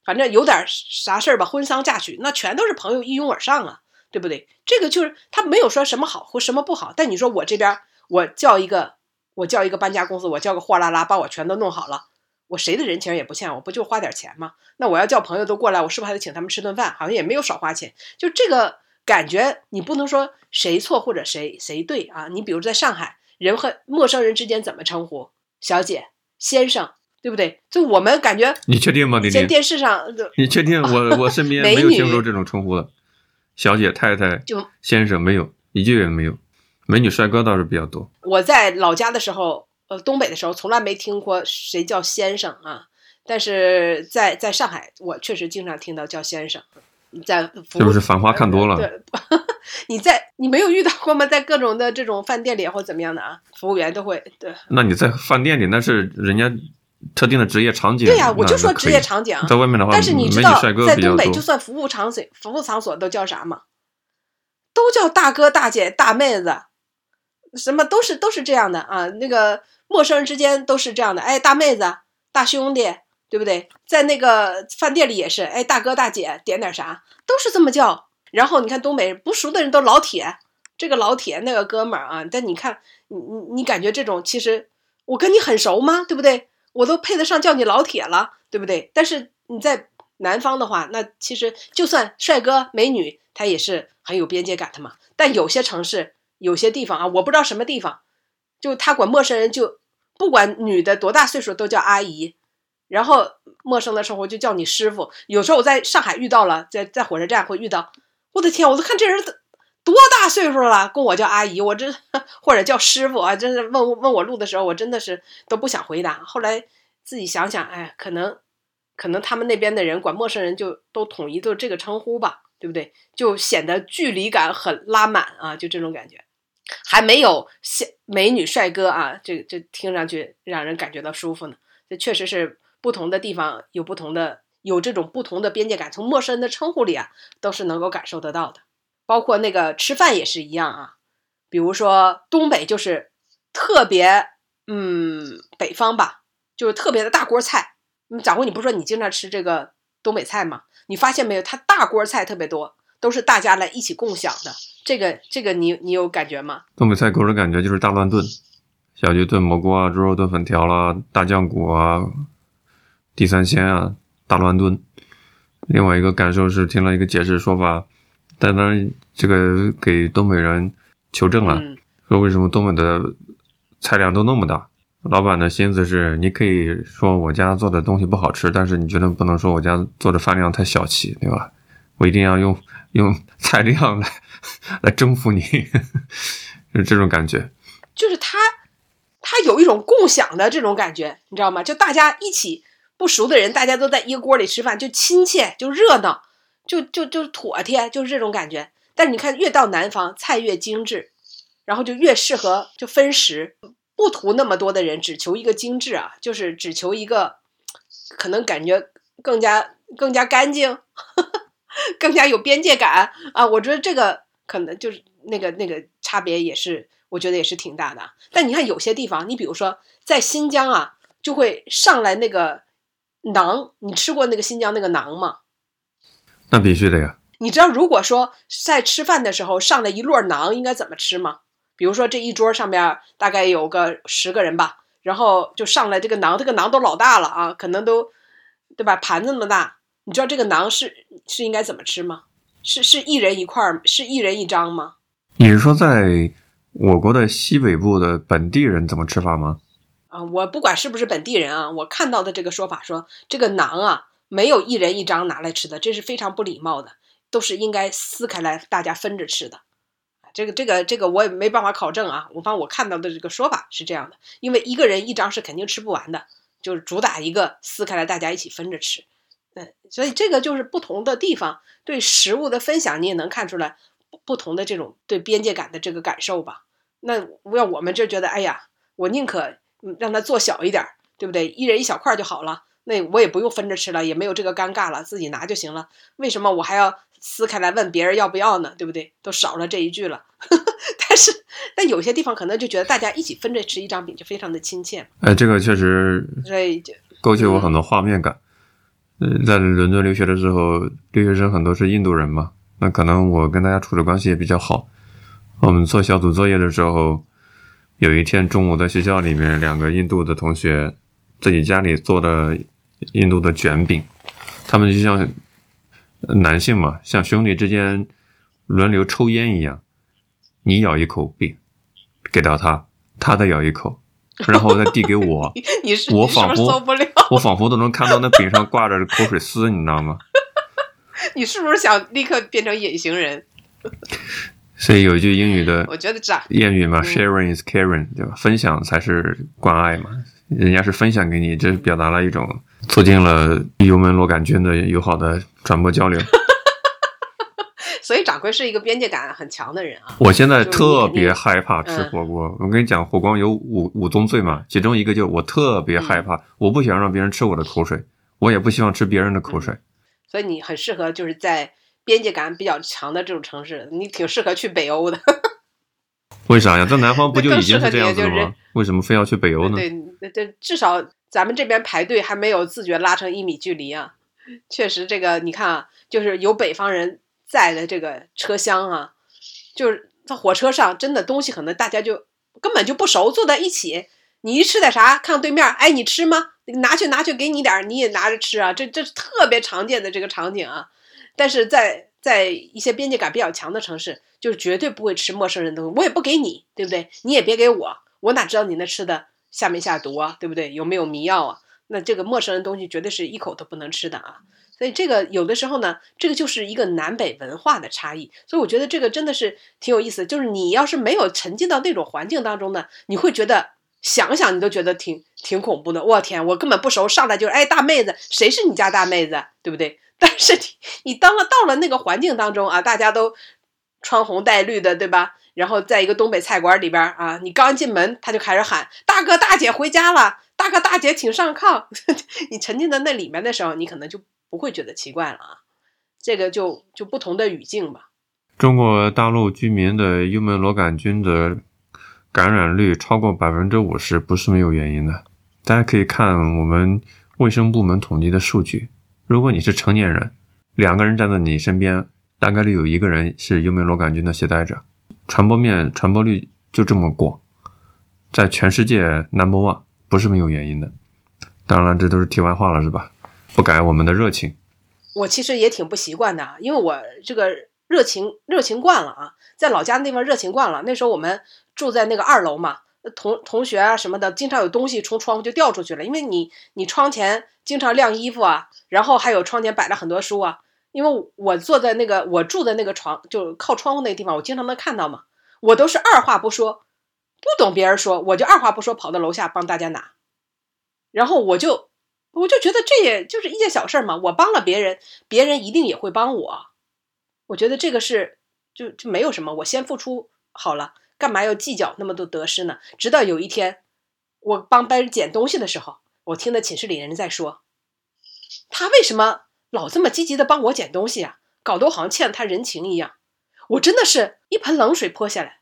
Speaker 1: 反正有点啥事儿吧，婚丧嫁娶，那全都是朋友一拥而上啊，对不对？这个就是他没有说什么好或什么不好，但你说我这边我叫一个，我叫一个搬家公司，我叫个货拉拉把我全都弄好了。我谁的人情也不欠，我不就花点钱吗？那我要叫朋友都过来，我是不是还得请他们吃顿饭？好像也没有少花钱。就这个感觉，你不能说谁错或者谁谁对啊。你比如在上海，人和陌生人之间怎么称呼？小姐、先生，对不对？就我们感觉，
Speaker 2: 你确定吗，丁丁？
Speaker 1: 现在电视上
Speaker 2: 你确定我 我身边没有
Speaker 1: 女
Speaker 2: 听说这种称呼的？小姐、太太、
Speaker 1: 就
Speaker 2: 先生没有，一句也没有。美女帅哥倒是比较多。
Speaker 1: 我在老家的时候，呃，东北的时候，从来没听过谁叫先生啊。但是在在上海，我确实经常听到叫先生。在服务
Speaker 2: 是不是繁花看多了？
Speaker 1: 对，你在你没有遇到过吗？在各种的这种饭店里或怎么样的啊，服务员都会对
Speaker 2: 那你在饭店里那是人家特定的职业场景。
Speaker 1: 对呀、我就说职业场景啊。
Speaker 2: 在外面的话，
Speaker 1: 但是你知道在东北，就。算服务场所、服务场所都叫啥吗？都叫大哥、大姐、大妹子，什么都是都是这样的啊。那个陌生人之间都是这样的，哎，大妹子、大兄弟，对不对？在那个饭店里也是，哎，大哥、大姐，点点啥，都是这么叫。然后你看东北不熟的人都老铁，这个老铁，那个哥们儿啊。但你看，你你你感觉这种其实我跟你很熟吗？对不对？我都配得上叫你老铁了，对不对？但是你在南方的话，那其实就算帅哥美女，他也是很有边界感的嘛。但有些城市、有些地方啊，我不知道什么地方，就他管陌生人就不管女的多大岁数都叫阿姨，然后陌生的时候就叫你师傅。有时候我在上海遇到了，在在火车站会遇到，我的天，我都看这人多大岁数了，跟我叫阿姨，我这 或者叫师傅啊，真是问问我路的时候，我真的是都不想回答。后来自己想想，哎，可能可能他们那边的人管陌生人就都统一都这个称呼吧，对不对？就显得距离感很拉满啊，就这种感觉。还没有像美女帅哥啊，这这听上去让人感觉到舒服呢。这确实是不同的地方有不同的有这种不同的边界感，从陌生人的称呼里啊，都是能够感受得到的。包括那个吃饭也是一样啊，比如说东北就是特别嗯北方吧，就是特别的大锅菜。嗯，掌柜，你不说你经常吃这个东北菜吗？你发现没有，它大锅菜特别多，都是大家来一起共享的。这个这个你你有感觉吗？
Speaker 2: 东北菜给我的感觉就是大乱炖，小鸡炖蘑菇啊，猪肉炖粉条啦，大酱骨啊，地三鲜啊，大乱炖。另外一个感受是听了一个解释说法，当然这个给东北人求证了，说为什么东北的菜量都那么大？老板的心思是，你可以说我家做的东西不好吃，但是你绝对不能说我家做的饭量太小气，对吧？我一定要用用菜量来。来征服你，是这种感觉。
Speaker 1: 就是他，他有一种共享的这种感觉，你知道吗？就大家一起不熟的人，大家都在一个锅里吃饭，就亲切，就热闹，就就就妥帖，就是这种感觉。但你看，越到南方，菜越精致，然后就越适合就分食，不图那么多的人，只求一个精致啊，就是只求一个可能感觉更加更加干净，更加有边界感啊。我觉得这个。可能就是那个那个差别也是，我觉得也是挺大的。但你看有些地方，你比如说在新疆啊，就会上来那个馕，你吃过那个新疆那个馕吗？
Speaker 2: 那必须的呀。
Speaker 1: 你知道如果说在吃饭的时候上来一摞馕，应该怎么吃吗？比如说这一桌上边大概有个十个人吧，然后就上来这个馕，这个馕都老大了啊，可能都对吧？盘子那么大，你知道这个馕是是应该怎么吃吗？是是一人一块儿，是一人一张吗？
Speaker 2: 你是说在我国的西北部的本地人怎么吃法吗？
Speaker 1: 啊，我不管是不是本地人啊，我看到的这个说法说，这个馕啊没有一人一张拿来吃的，这是非常不礼貌的，都是应该撕开来大家分着吃的。这个这个这个我也没办法考证啊，我反正我看到的这个说法是这样的，因为一个人一张是肯定吃不完的，就是主打一个撕开来大家一起分着吃。嗯，所以这个就是不同的地方对食物的分享，你也能看出来不同的这种对边界感的这个感受吧。那要我们就觉得，哎呀，我宁可让它做小一点，对不对？一人一小块就好了，那我也不用分着吃了，也没有这个尴尬了，自己拿就行了。为什么我还要撕开来问别人要不要呢？对不对？都少了这一句了。但是，但有些地方可能就觉得大家一起分着吃一张饼就非常的亲切。
Speaker 2: 哎，这个确实，
Speaker 1: 所以就
Speaker 2: 勾起我很多画面感。在伦敦留学的时候，留学生很多是印度人嘛，那可能我跟大家处的关系也比较好。我们做小组作业的时候，有一天中午在学校里面，两个印度的同学自己家里做的印度的卷饼，他们就像男性嘛，像兄弟之间轮流抽烟一样，你咬一口饼给到他，他再咬一口。然后再递给我，
Speaker 1: 你是
Speaker 2: 我仿佛
Speaker 1: 受不了，
Speaker 2: 我仿佛都能看到那饼上挂着口水丝，你知道吗？
Speaker 1: 你是不是想立刻变成隐形人？
Speaker 2: 所以有一句英语的，
Speaker 1: 我觉得这
Speaker 2: 谚语嘛，“sharing is caring”，对吧？分享才是关爱嘛。人家是分享给你，这表达了一种促进了幽门螺杆菌的友好的传播交流。
Speaker 1: 所以掌柜是一个边界感很强的人啊！
Speaker 2: 我现在特别害怕吃火锅。我跟你讲，火锅有五五宗罪嘛，其中一个就我特别害怕，我不想让别人吃我的口水，我也不希望吃别人的口水。
Speaker 1: 所以你很适合就是在边界感比较强的这种城市，你挺适合去北欧的。
Speaker 2: 为啥呀？在南方不就已经是这样子了吗？为什么非要去北欧呢？
Speaker 1: 对，对，至少咱们这边排队还没有自觉拉成一米距离啊。确实，这个你看啊，就是有北方人。在的这个车厢啊，就是在火车上，真的东西可能大家就根本就不熟，坐在一起，你一吃点啥，看对面，哎，你吃吗？拿去拿去，给你点，你也拿着吃啊，这这是特别常见的这个场景啊。但是在在一些边界感比较强的城市，就是绝对不会吃陌生人的东西，我也不给你，对不对？你也别给我，我哪知道你那吃的下没下毒啊，对不对？有没有迷药啊？那这个陌生人东西绝对是一口都不能吃的啊。所以这个有的时候呢，这个就是一个南北文化的差异。所以我觉得这个真的是挺有意思。就是你要是没有沉浸到那种环境当中呢，你会觉得想想你都觉得挺挺恐怖的。我天，我根本不熟，上来就是哎大妹子，谁是你家大妹子，对不对？但是你你当了到了那个环境当中啊，大家都穿红戴绿的，对吧？然后在一个东北菜馆里边啊，你刚进门他就开始喊大哥大姐回家了，大哥大姐请上炕。你沉浸在那里面的时候，你可能就不会觉得奇怪了啊。这个就就不同的语境吧。
Speaker 2: 中国大陆居民的幽门螺杆菌的感染率超过百分之五十，不是没有原因的。大家可以看我们卫生部门统计的数据。如果你是成年人，两个人站在你身边，大概率有一个人是幽门螺杆菌的携带者，传播面、传播率就这么广，在全世界 number one，不是没有原因的。当然，这都是题外话了，是吧？不改我们的热情。
Speaker 1: 我其实也挺不习惯的啊，因为我这个热情热情惯了啊，在老家那边热情惯了。那时候我们住在那个二楼嘛。同同学啊什么的，经常有东西从窗户就掉出去了，因为你你窗前经常晾衣服啊，然后还有窗前摆了很多书啊。因为我坐在那个我住的那个床，就靠窗户那个地方，我经常能看到嘛。我都是二话不说，不懂别人说，我就二话不说跑到楼下帮大家拿。然后我就我就觉得这也就是一件小事嘛，我帮了别人，别人一定也会帮我。我觉得这个是就就没有什么，我先付出好了。干嘛要计较那么多得失呢？直到有一天，我帮别人捡东西的时候，我听到寝室里人在说：“他为什么老这么积极的帮我捡东西啊？搞得我好像欠了他人情一样。”我真的是一盆冷水泼下来，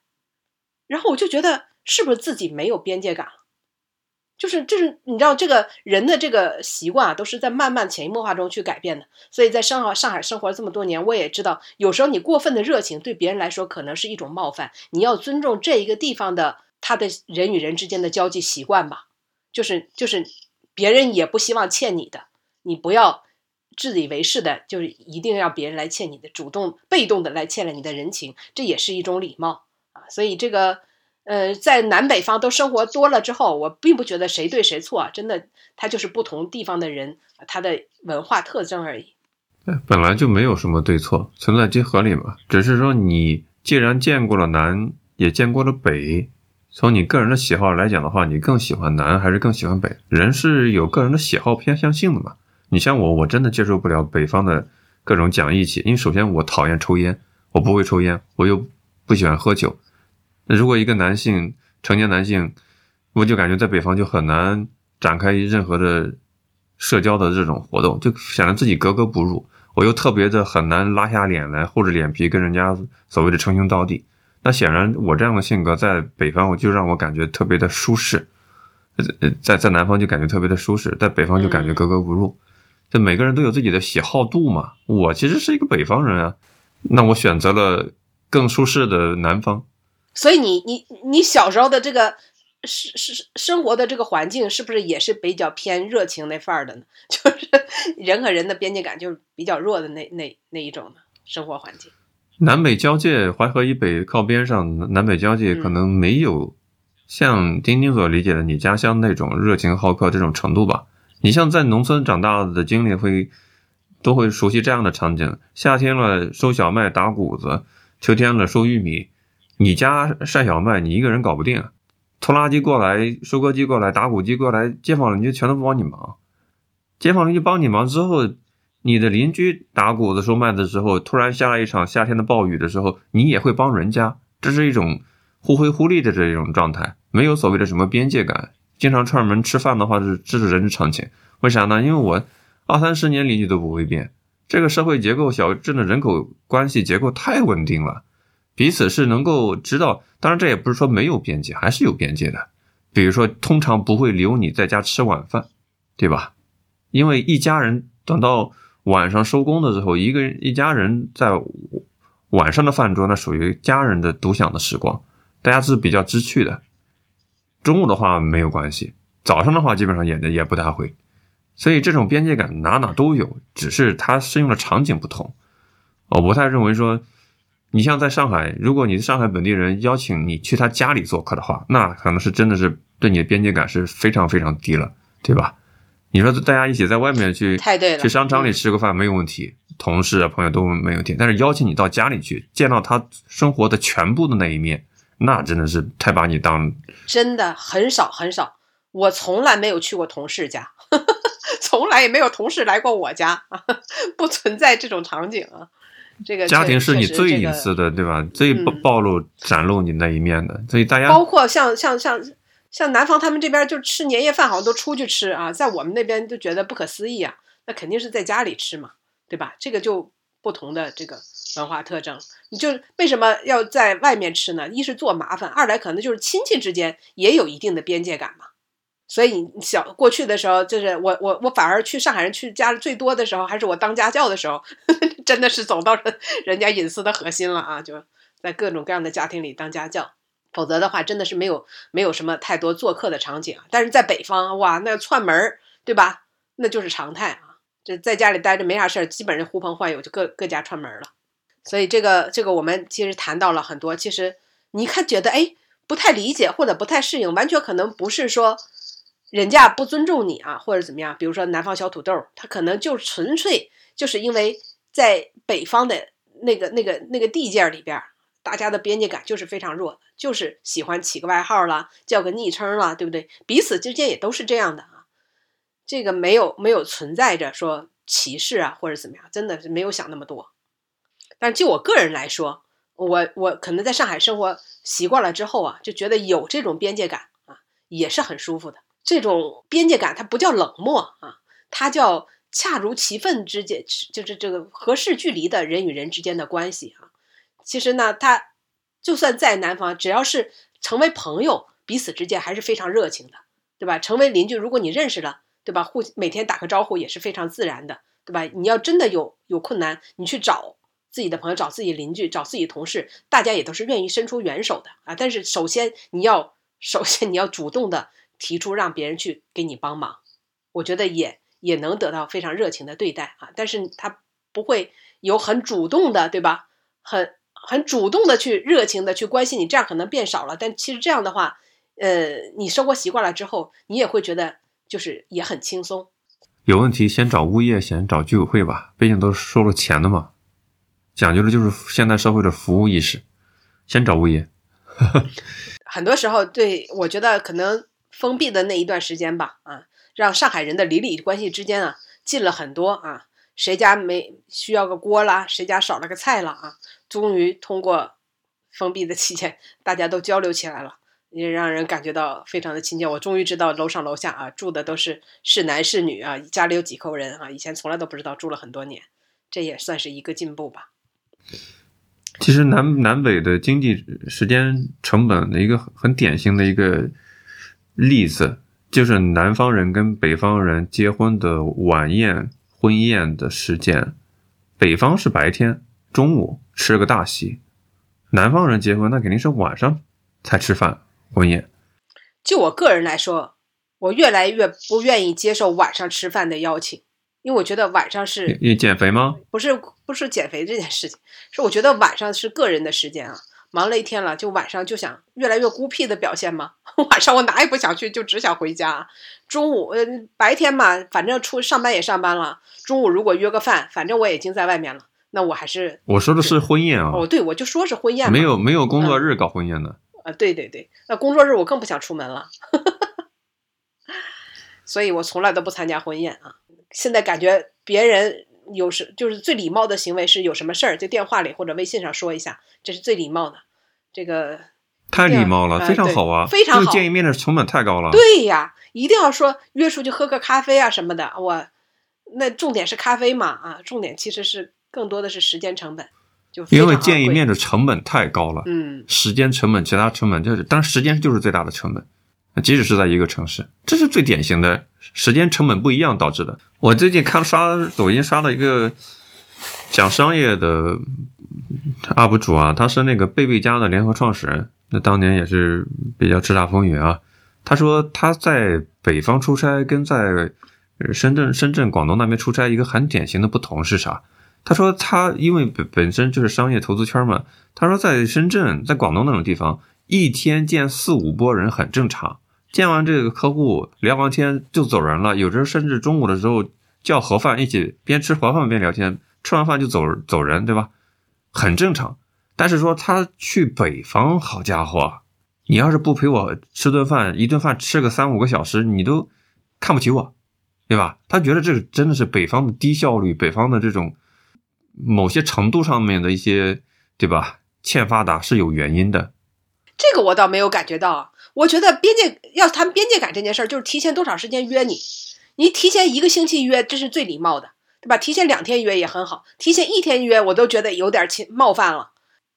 Speaker 1: 然后我就觉得是不是自己没有边界感了？就是就是，你知道，这个人的这个习惯啊，都是在慢慢潜移默化中去改变的。所以在上海上海生活了这么多年，我也知道，有时候你过分的热情对别人来说可能是一种冒犯。你要尊重这一个地方的他的人与人之间的交际习惯吧。就是就是，别人也不希望欠你的，你不要自以为是的，就是一定要别人来欠你的，主动被动的来欠了你的人情，这也是一种礼貌啊。所以这个。呃，在南北方都生活多了之后，我并不觉得谁对谁错，真的，他就是不同地方的人，他的文化特征而已。
Speaker 2: 本来就没有什么对错，存在即合理嘛。只是说你既然见过了南，也见过了北，从你个人的喜好来讲的话，你更喜欢南还是更喜欢北？人是有个人的喜好偏向性的嘛。你像我，我真的接受不了北方的各种讲义气，因为首先我讨厌抽烟，我不会抽烟，我又不喜欢喝酒。那如果一个男性成年男性，我就感觉在北方就很难展开任何的社交的这种活动，就显得自己格格不入。我又特别的很难拉下脸来，厚着脸皮跟人家所谓的称兄道弟。那显然我这样的性格在北方，我就让我感觉特别的舒适。呃，在在南方就感觉特别的舒适，在北方就感觉格格不入。就每个人都有自己的喜好度嘛。我其实是一个北方人啊，那我选择了更舒适的南方。
Speaker 1: 所以你你你小时候的这个是是生活的这个环境是不是也是比较偏热情那范儿的呢？就是人和人的边界感就是比较弱的那那那一种的生活环境。
Speaker 2: 南北交界，淮河以北靠边上，南北交界可能没有像丁丁所理解的你家乡那种热情好客这种程度吧。你像在农村长大的经历会都会熟悉这样的场景：夏天了收小麦打谷子，秋天了收玉米。你家晒小麦，你一个人搞不定，拖拉机过来，收割机过来，打谷机过来，街坊邻居全都不帮你忙。街坊邻居帮你忙之后，你的邻居打谷子收麦的时候，突然下了一场夏天的暴雨的时候，你也会帮人家。这是一种互惠互利的这种状态，没有所谓的什么边界感。经常串门吃饭的话，是这是人之常情。为啥呢？因为我二三十年邻居都不会变，这个社会结构，小镇的人口关系结构太稳定了。彼此是能够知道，当然这也不是说没有边界，还是有边界的。比如说，通常不会留你在家吃晚饭，对吧？因为一家人等到晚上收工的时候，一个人一家人在晚上的饭桌，那属于家人的独享的时光，大家是比较知趣的。中午的话没有关系，早上的话基本上也也不大会。所以这种边界感哪哪都有，只是它适用的场景不同。我不太认为说。你像在上海，如果你是上海本地人，邀请你去他家里做客的话，那可能是真的是对你的边界感是非常非常低了，对吧？你说大家一起在外面去
Speaker 1: 太对了
Speaker 2: 去商场里
Speaker 1: 嗯
Speaker 2: 吃个饭没有问题，同事啊朋友都没有问题，但是邀请你到家里去见到他生活的全部的那一面，那真的是太把你当
Speaker 1: 真的很少很少，我从来没有去过同事家，从来也没有同事来过我家，不存在这种场景啊。这个
Speaker 2: 家庭是你最隐私的，对吧？最暴
Speaker 1: 嗯
Speaker 2: 暴露、展露你那一面的，所以大家
Speaker 1: 包括像像像像南方他们这边就吃年夜饭，好像都出去吃啊，在我们那边就觉得不可思议啊。那肯定是在家里吃嘛，对吧？这个就不同的这个文化特征。你就为什么要在外面吃呢？一是做麻烦，二来可能就是亲戚之间也有一定的边界感嘛。所以你小过去的时候，就是我我我反而去上海人去家最多的时候，还是我当家教的时候，真的是走到人人家隐私的核心了啊！就在各种各样的家庭里当家教。否则的话，真的是没有没有什么太多做客的场景。但是在北方，哇，那串门儿，对吧？那就是常态啊。这在家里待着没啥事儿，基本上呼朋唤友就各各家串门了。所以这个这个我们其实谈到了很多。其实你看觉得哎不太理解或者不太适应，完全可能不是说人家不尊重你啊，或者怎么样。比如说南方小土豆，他可能就纯粹就是因为在北方的那个那个那个地界里边。大家的边界感就是非常弱的，就是喜欢起个外号啦，叫个昵称啦，对不对？彼此之间也都是这样的啊。这个没有没有存在着说歧视啊或者怎么样，真的是没有想那么多。但就我个人来说，我我可能在上海生活习惯了之后啊，就觉得有这种边界感啊，也是很舒服的。这种边界感它不叫冷漠啊，它叫恰如其分之间，就是这个合适距离的人与人之间的关系啊。其实呢，他就算在南方，只要是成为朋友，彼此之间还是非常热情的，对吧？成为邻居，如果你认识了，对吧？互每天打个招呼也是非常自然的，对吧？你要真的有有困难，你去找自己的朋友、找自己邻居、找自己同事，大家也都是愿意伸出援手的啊。但是首先你要，首先你要主动的提出让别人去给你帮忙，我觉得也也能得到非常热情的对待啊。但是他不会有很主动的，对吧？很很主动的去热情的去关心你，这样可能变少了。但其实这样的话，呃，你生活习惯了之后，你也会觉得就是也很轻松。
Speaker 2: 有问题先找物业，先找居委会吧，毕竟都是收了钱的嘛。讲究的就是现代社会的服务意识，先找物业。
Speaker 1: 很多时候，对我觉得可能封闭的那一段时间吧，啊，让上海人的邻里关系之间啊近了很多啊。谁家没需要个锅啦？谁家少了个菜了啊？终于通过封闭的期间，大家都交流起来了，也让人感觉到非常的亲切。我终于知道楼上楼下啊住的都是是男是女啊，家里有几口人啊，以前从来都不知道，住了很多年，这也算是一个进步吧。
Speaker 2: 其实南南北的经济时间成本的一个很典型的一个例子，就是南方人跟北方人结婚的晚宴。婚宴的时间，北方是白天中午吃个大席，南方人结婚那肯定是晚上才吃饭婚宴。
Speaker 1: 就我个人来说，我越来越不愿意接受晚上吃饭的邀请，因为我觉得晚上是
Speaker 2: 你减肥吗？
Speaker 1: 不是不是减肥这件事情，是我觉得晚上是个人的时间啊，忙了一天了，就晚上就想越来越孤僻的表现嘛。晚上我哪也不想去，就只想回家。中午呃白天嘛，反正出上班也上班了。中午如果约个饭，反正我已经在外面了，那我还是
Speaker 2: 我说的是婚宴啊。
Speaker 1: 哦，对，我就说是婚宴，
Speaker 2: 没有没有工作日搞婚宴的。
Speaker 1: 啊，对对对，那工作日我更不想出门了，所以我从来都不参加婚宴啊。现在感觉别人有时就是最礼貌的行为是有什么事儿就电话里或者微信上说一下，这是最礼貌的。这个
Speaker 2: 太礼貌了，非常好啊，
Speaker 1: 非常好
Speaker 2: 这个见一面的成本太高了。
Speaker 1: 对呀，一定要说约出去喝个咖啡啊什么的。我那重点是咖啡嘛啊，重点其实是更多的是时间成本，就
Speaker 2: 因为见一面的成本太高了，
Speaker 1: 嗯
Speaker 2: 时间成本、其他成本就是，当然时间就是最大的成本。即使是在一个城市，这是最典型的时间成本不一样导致的。我最近看刷抖音刷了一个讲商业的 UP 主啊，他是那个贝贝家的联合创始人，那当年也是比较叱咤风云啊。他说他在北方出差跟在深圳、深圳、广东那边出差一个很典型的不同是啥？他说他因为本本身就是商业投资圈嘛，他说在深圳、在广东那种地方，一天见四五波人很正常。见完这个客户聊完天就走人了，有的甚至中午的时候叫盒饭一起边吃盒饭边聊天，吃完饭就走走人，对吧？很正常。但是说他去北方，好家伙，你要是不陪我吃顿饭，一顿饭吃个三五个小时，你都看不起我，对吧？他觉得这真的是北方的低效率，北方的这种某些程度上面的一些，对吧？欠发达是有原因的。
Speaker 1: 这个我倒没有感觉到。我觉得边界要谈边界感这件事儿，就是提前多少时间约你，你提前一个星期约，这是最礼貌的，对吧？提前两天约也很好，提前一天约我都觉得有点侵冒犯了。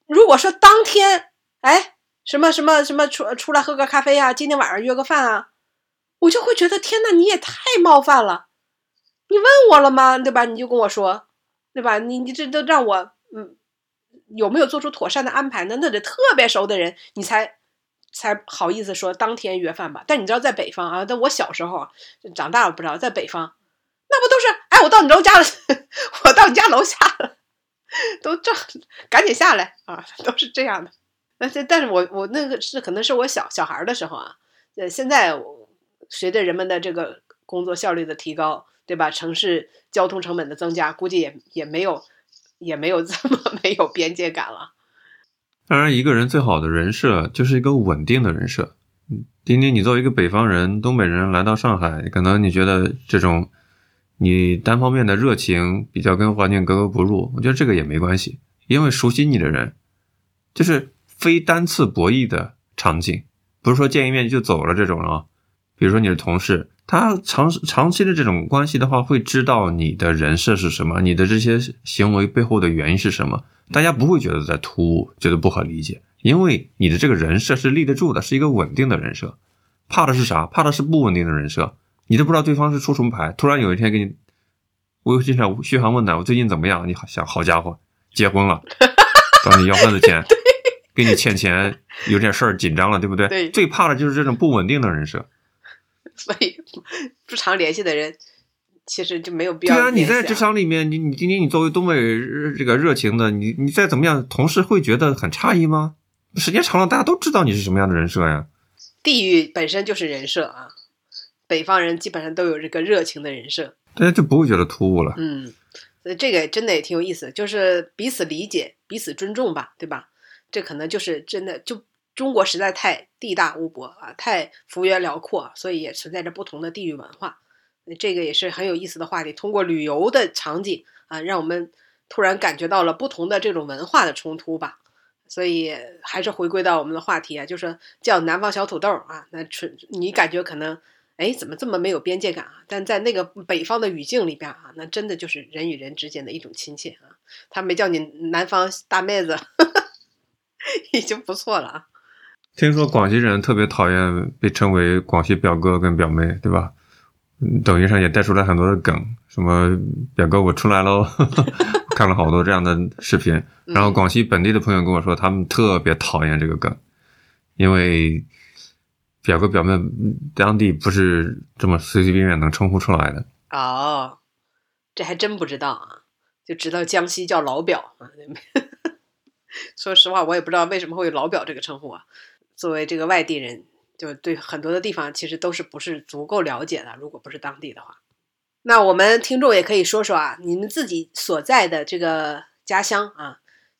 Speaker 1: 如果说当天，哎，什么什么什么出出来喝个咖啡啊，今天晚上约个饭啊，我就会觉得天呐，你也太冒犯了。你问我了吗？对吧？你就跟我说，对吧？你你这都让我嗯，有没有做出妥善的安排呢？那得特别熟的人，你才。才好意思说当天约饭吧，但你知道在北方啊，但我小时候长大了不知道，在北方那不都是哎，我到你楼家了，我到你家楼下了，都这赶紧下来啊，都是这样的。但是但是我我那个是可能是我小小孩的时候啊，呃，现在随着人们的这个工作效率的提高，对吧？城市交通成本的增加，估计也也没有也没有这么 没有边界感了。
Speaker 2: 当然，一个人最好的人设就是一个稳定的人设。丁丁，你作为一个北方人、东北人来到上海，可能你觉得这种你单方面的热情比较跟环境格格不入。我觉得这个也没关系，因为熟悉你的人，就是非单次博弈的场景，不是说见一面就走了这种啊。比如说你的同事，他长长期的这种关系的话，会知道你的人设是什么，你的这些行为背后的原因是什么。大家不会觉得在突兀，觉得不可理解，因为你的这个人设是立得住的，是一个稳定的人设。怕的是啥？怕的是不稳定的人设。你都不知道对方是出什么牌，突然有一天给你微信上嘘寒问暖，我最近怎么样？你好想好家伙，结婚了，找你要份子钱，给你欠钱，有点事儿紧张了，对不对？
Speaker 1: 对。
Speaker 2: 最怕的就是这种不稳定的人设。
Speaker 1: 所以不常联系的人。其实就没有必要。
Speaker 2: 对啊，你在职场里面，你你今天你作为东北这个热情的，你你再怎么样，同事会觉得很诧异吗？时间长了，大家都知道你是什么样的人设呀。
Speaker 1: 地域本身就是人设啊，北方人基本上都有这个热情的人设，
Speaker 2: 大家就不会觉得突兀了。
Speaker 1: 嗯，所以这个真的也挺有意思，就是彼此理解、彼此尊重吧，对吧？这可能就是真的，就中国实在太地大物博啊，太幅员辽阔，所以也存在着不同的地域文化。这个也是很有意思的话题。通过旅游的场景啊，让我们突然感觉到了不同的这种文化的冲突吧。所以还是回归到我们的话题啊，就是叫南方小土豆啊。那纯你感觉可能哎，怎么这么没有边界感啊？但在那个北方的语境里边啊，那真的就是人与人之间的一种亲切啊。他没叫你南方大妹子，已经不错了啊。
Speaker 2: 听说广西人特别讨厌被称为广西表哥跟表妹，对吧？抖音上也带出来很多的梗，什么表哥我出来喽，看了好多这样的视频。然后广西本地的朋友跟我说，他们特别讨厌这个梗，因为表哥表妹当地不是这么随随便便能称呼出来的。
Speaker 1: 哦，这还真不知道啊，就知道江西叫老表啊。说实话，我也不知道为什么会有老表这个称呼啊。作为这个外地人。就对很多的地方其实都是不是足够了解的，如果不是当地的话，那我们听众也可以说说啊，你们自己所在的这个家乡啊，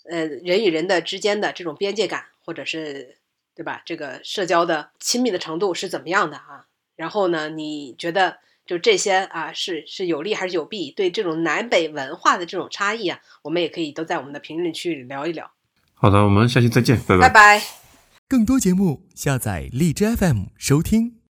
Speaker 1: 呃，人与人的之间的这种边界感，或者是对吧？这个社交的亲密的程度是怎么样的啊？然后呢，你觉得就这些啊，是是有利还是有弊？对这种南北文化的这种差异啊，我们也可以都在我们的评论区里聊一聊。
Speaker 2: 好的，我们下期再见，拜
Speaker 1: 拜拜。
Speaker 3: 更多节目，下载荔枝 FM 收听。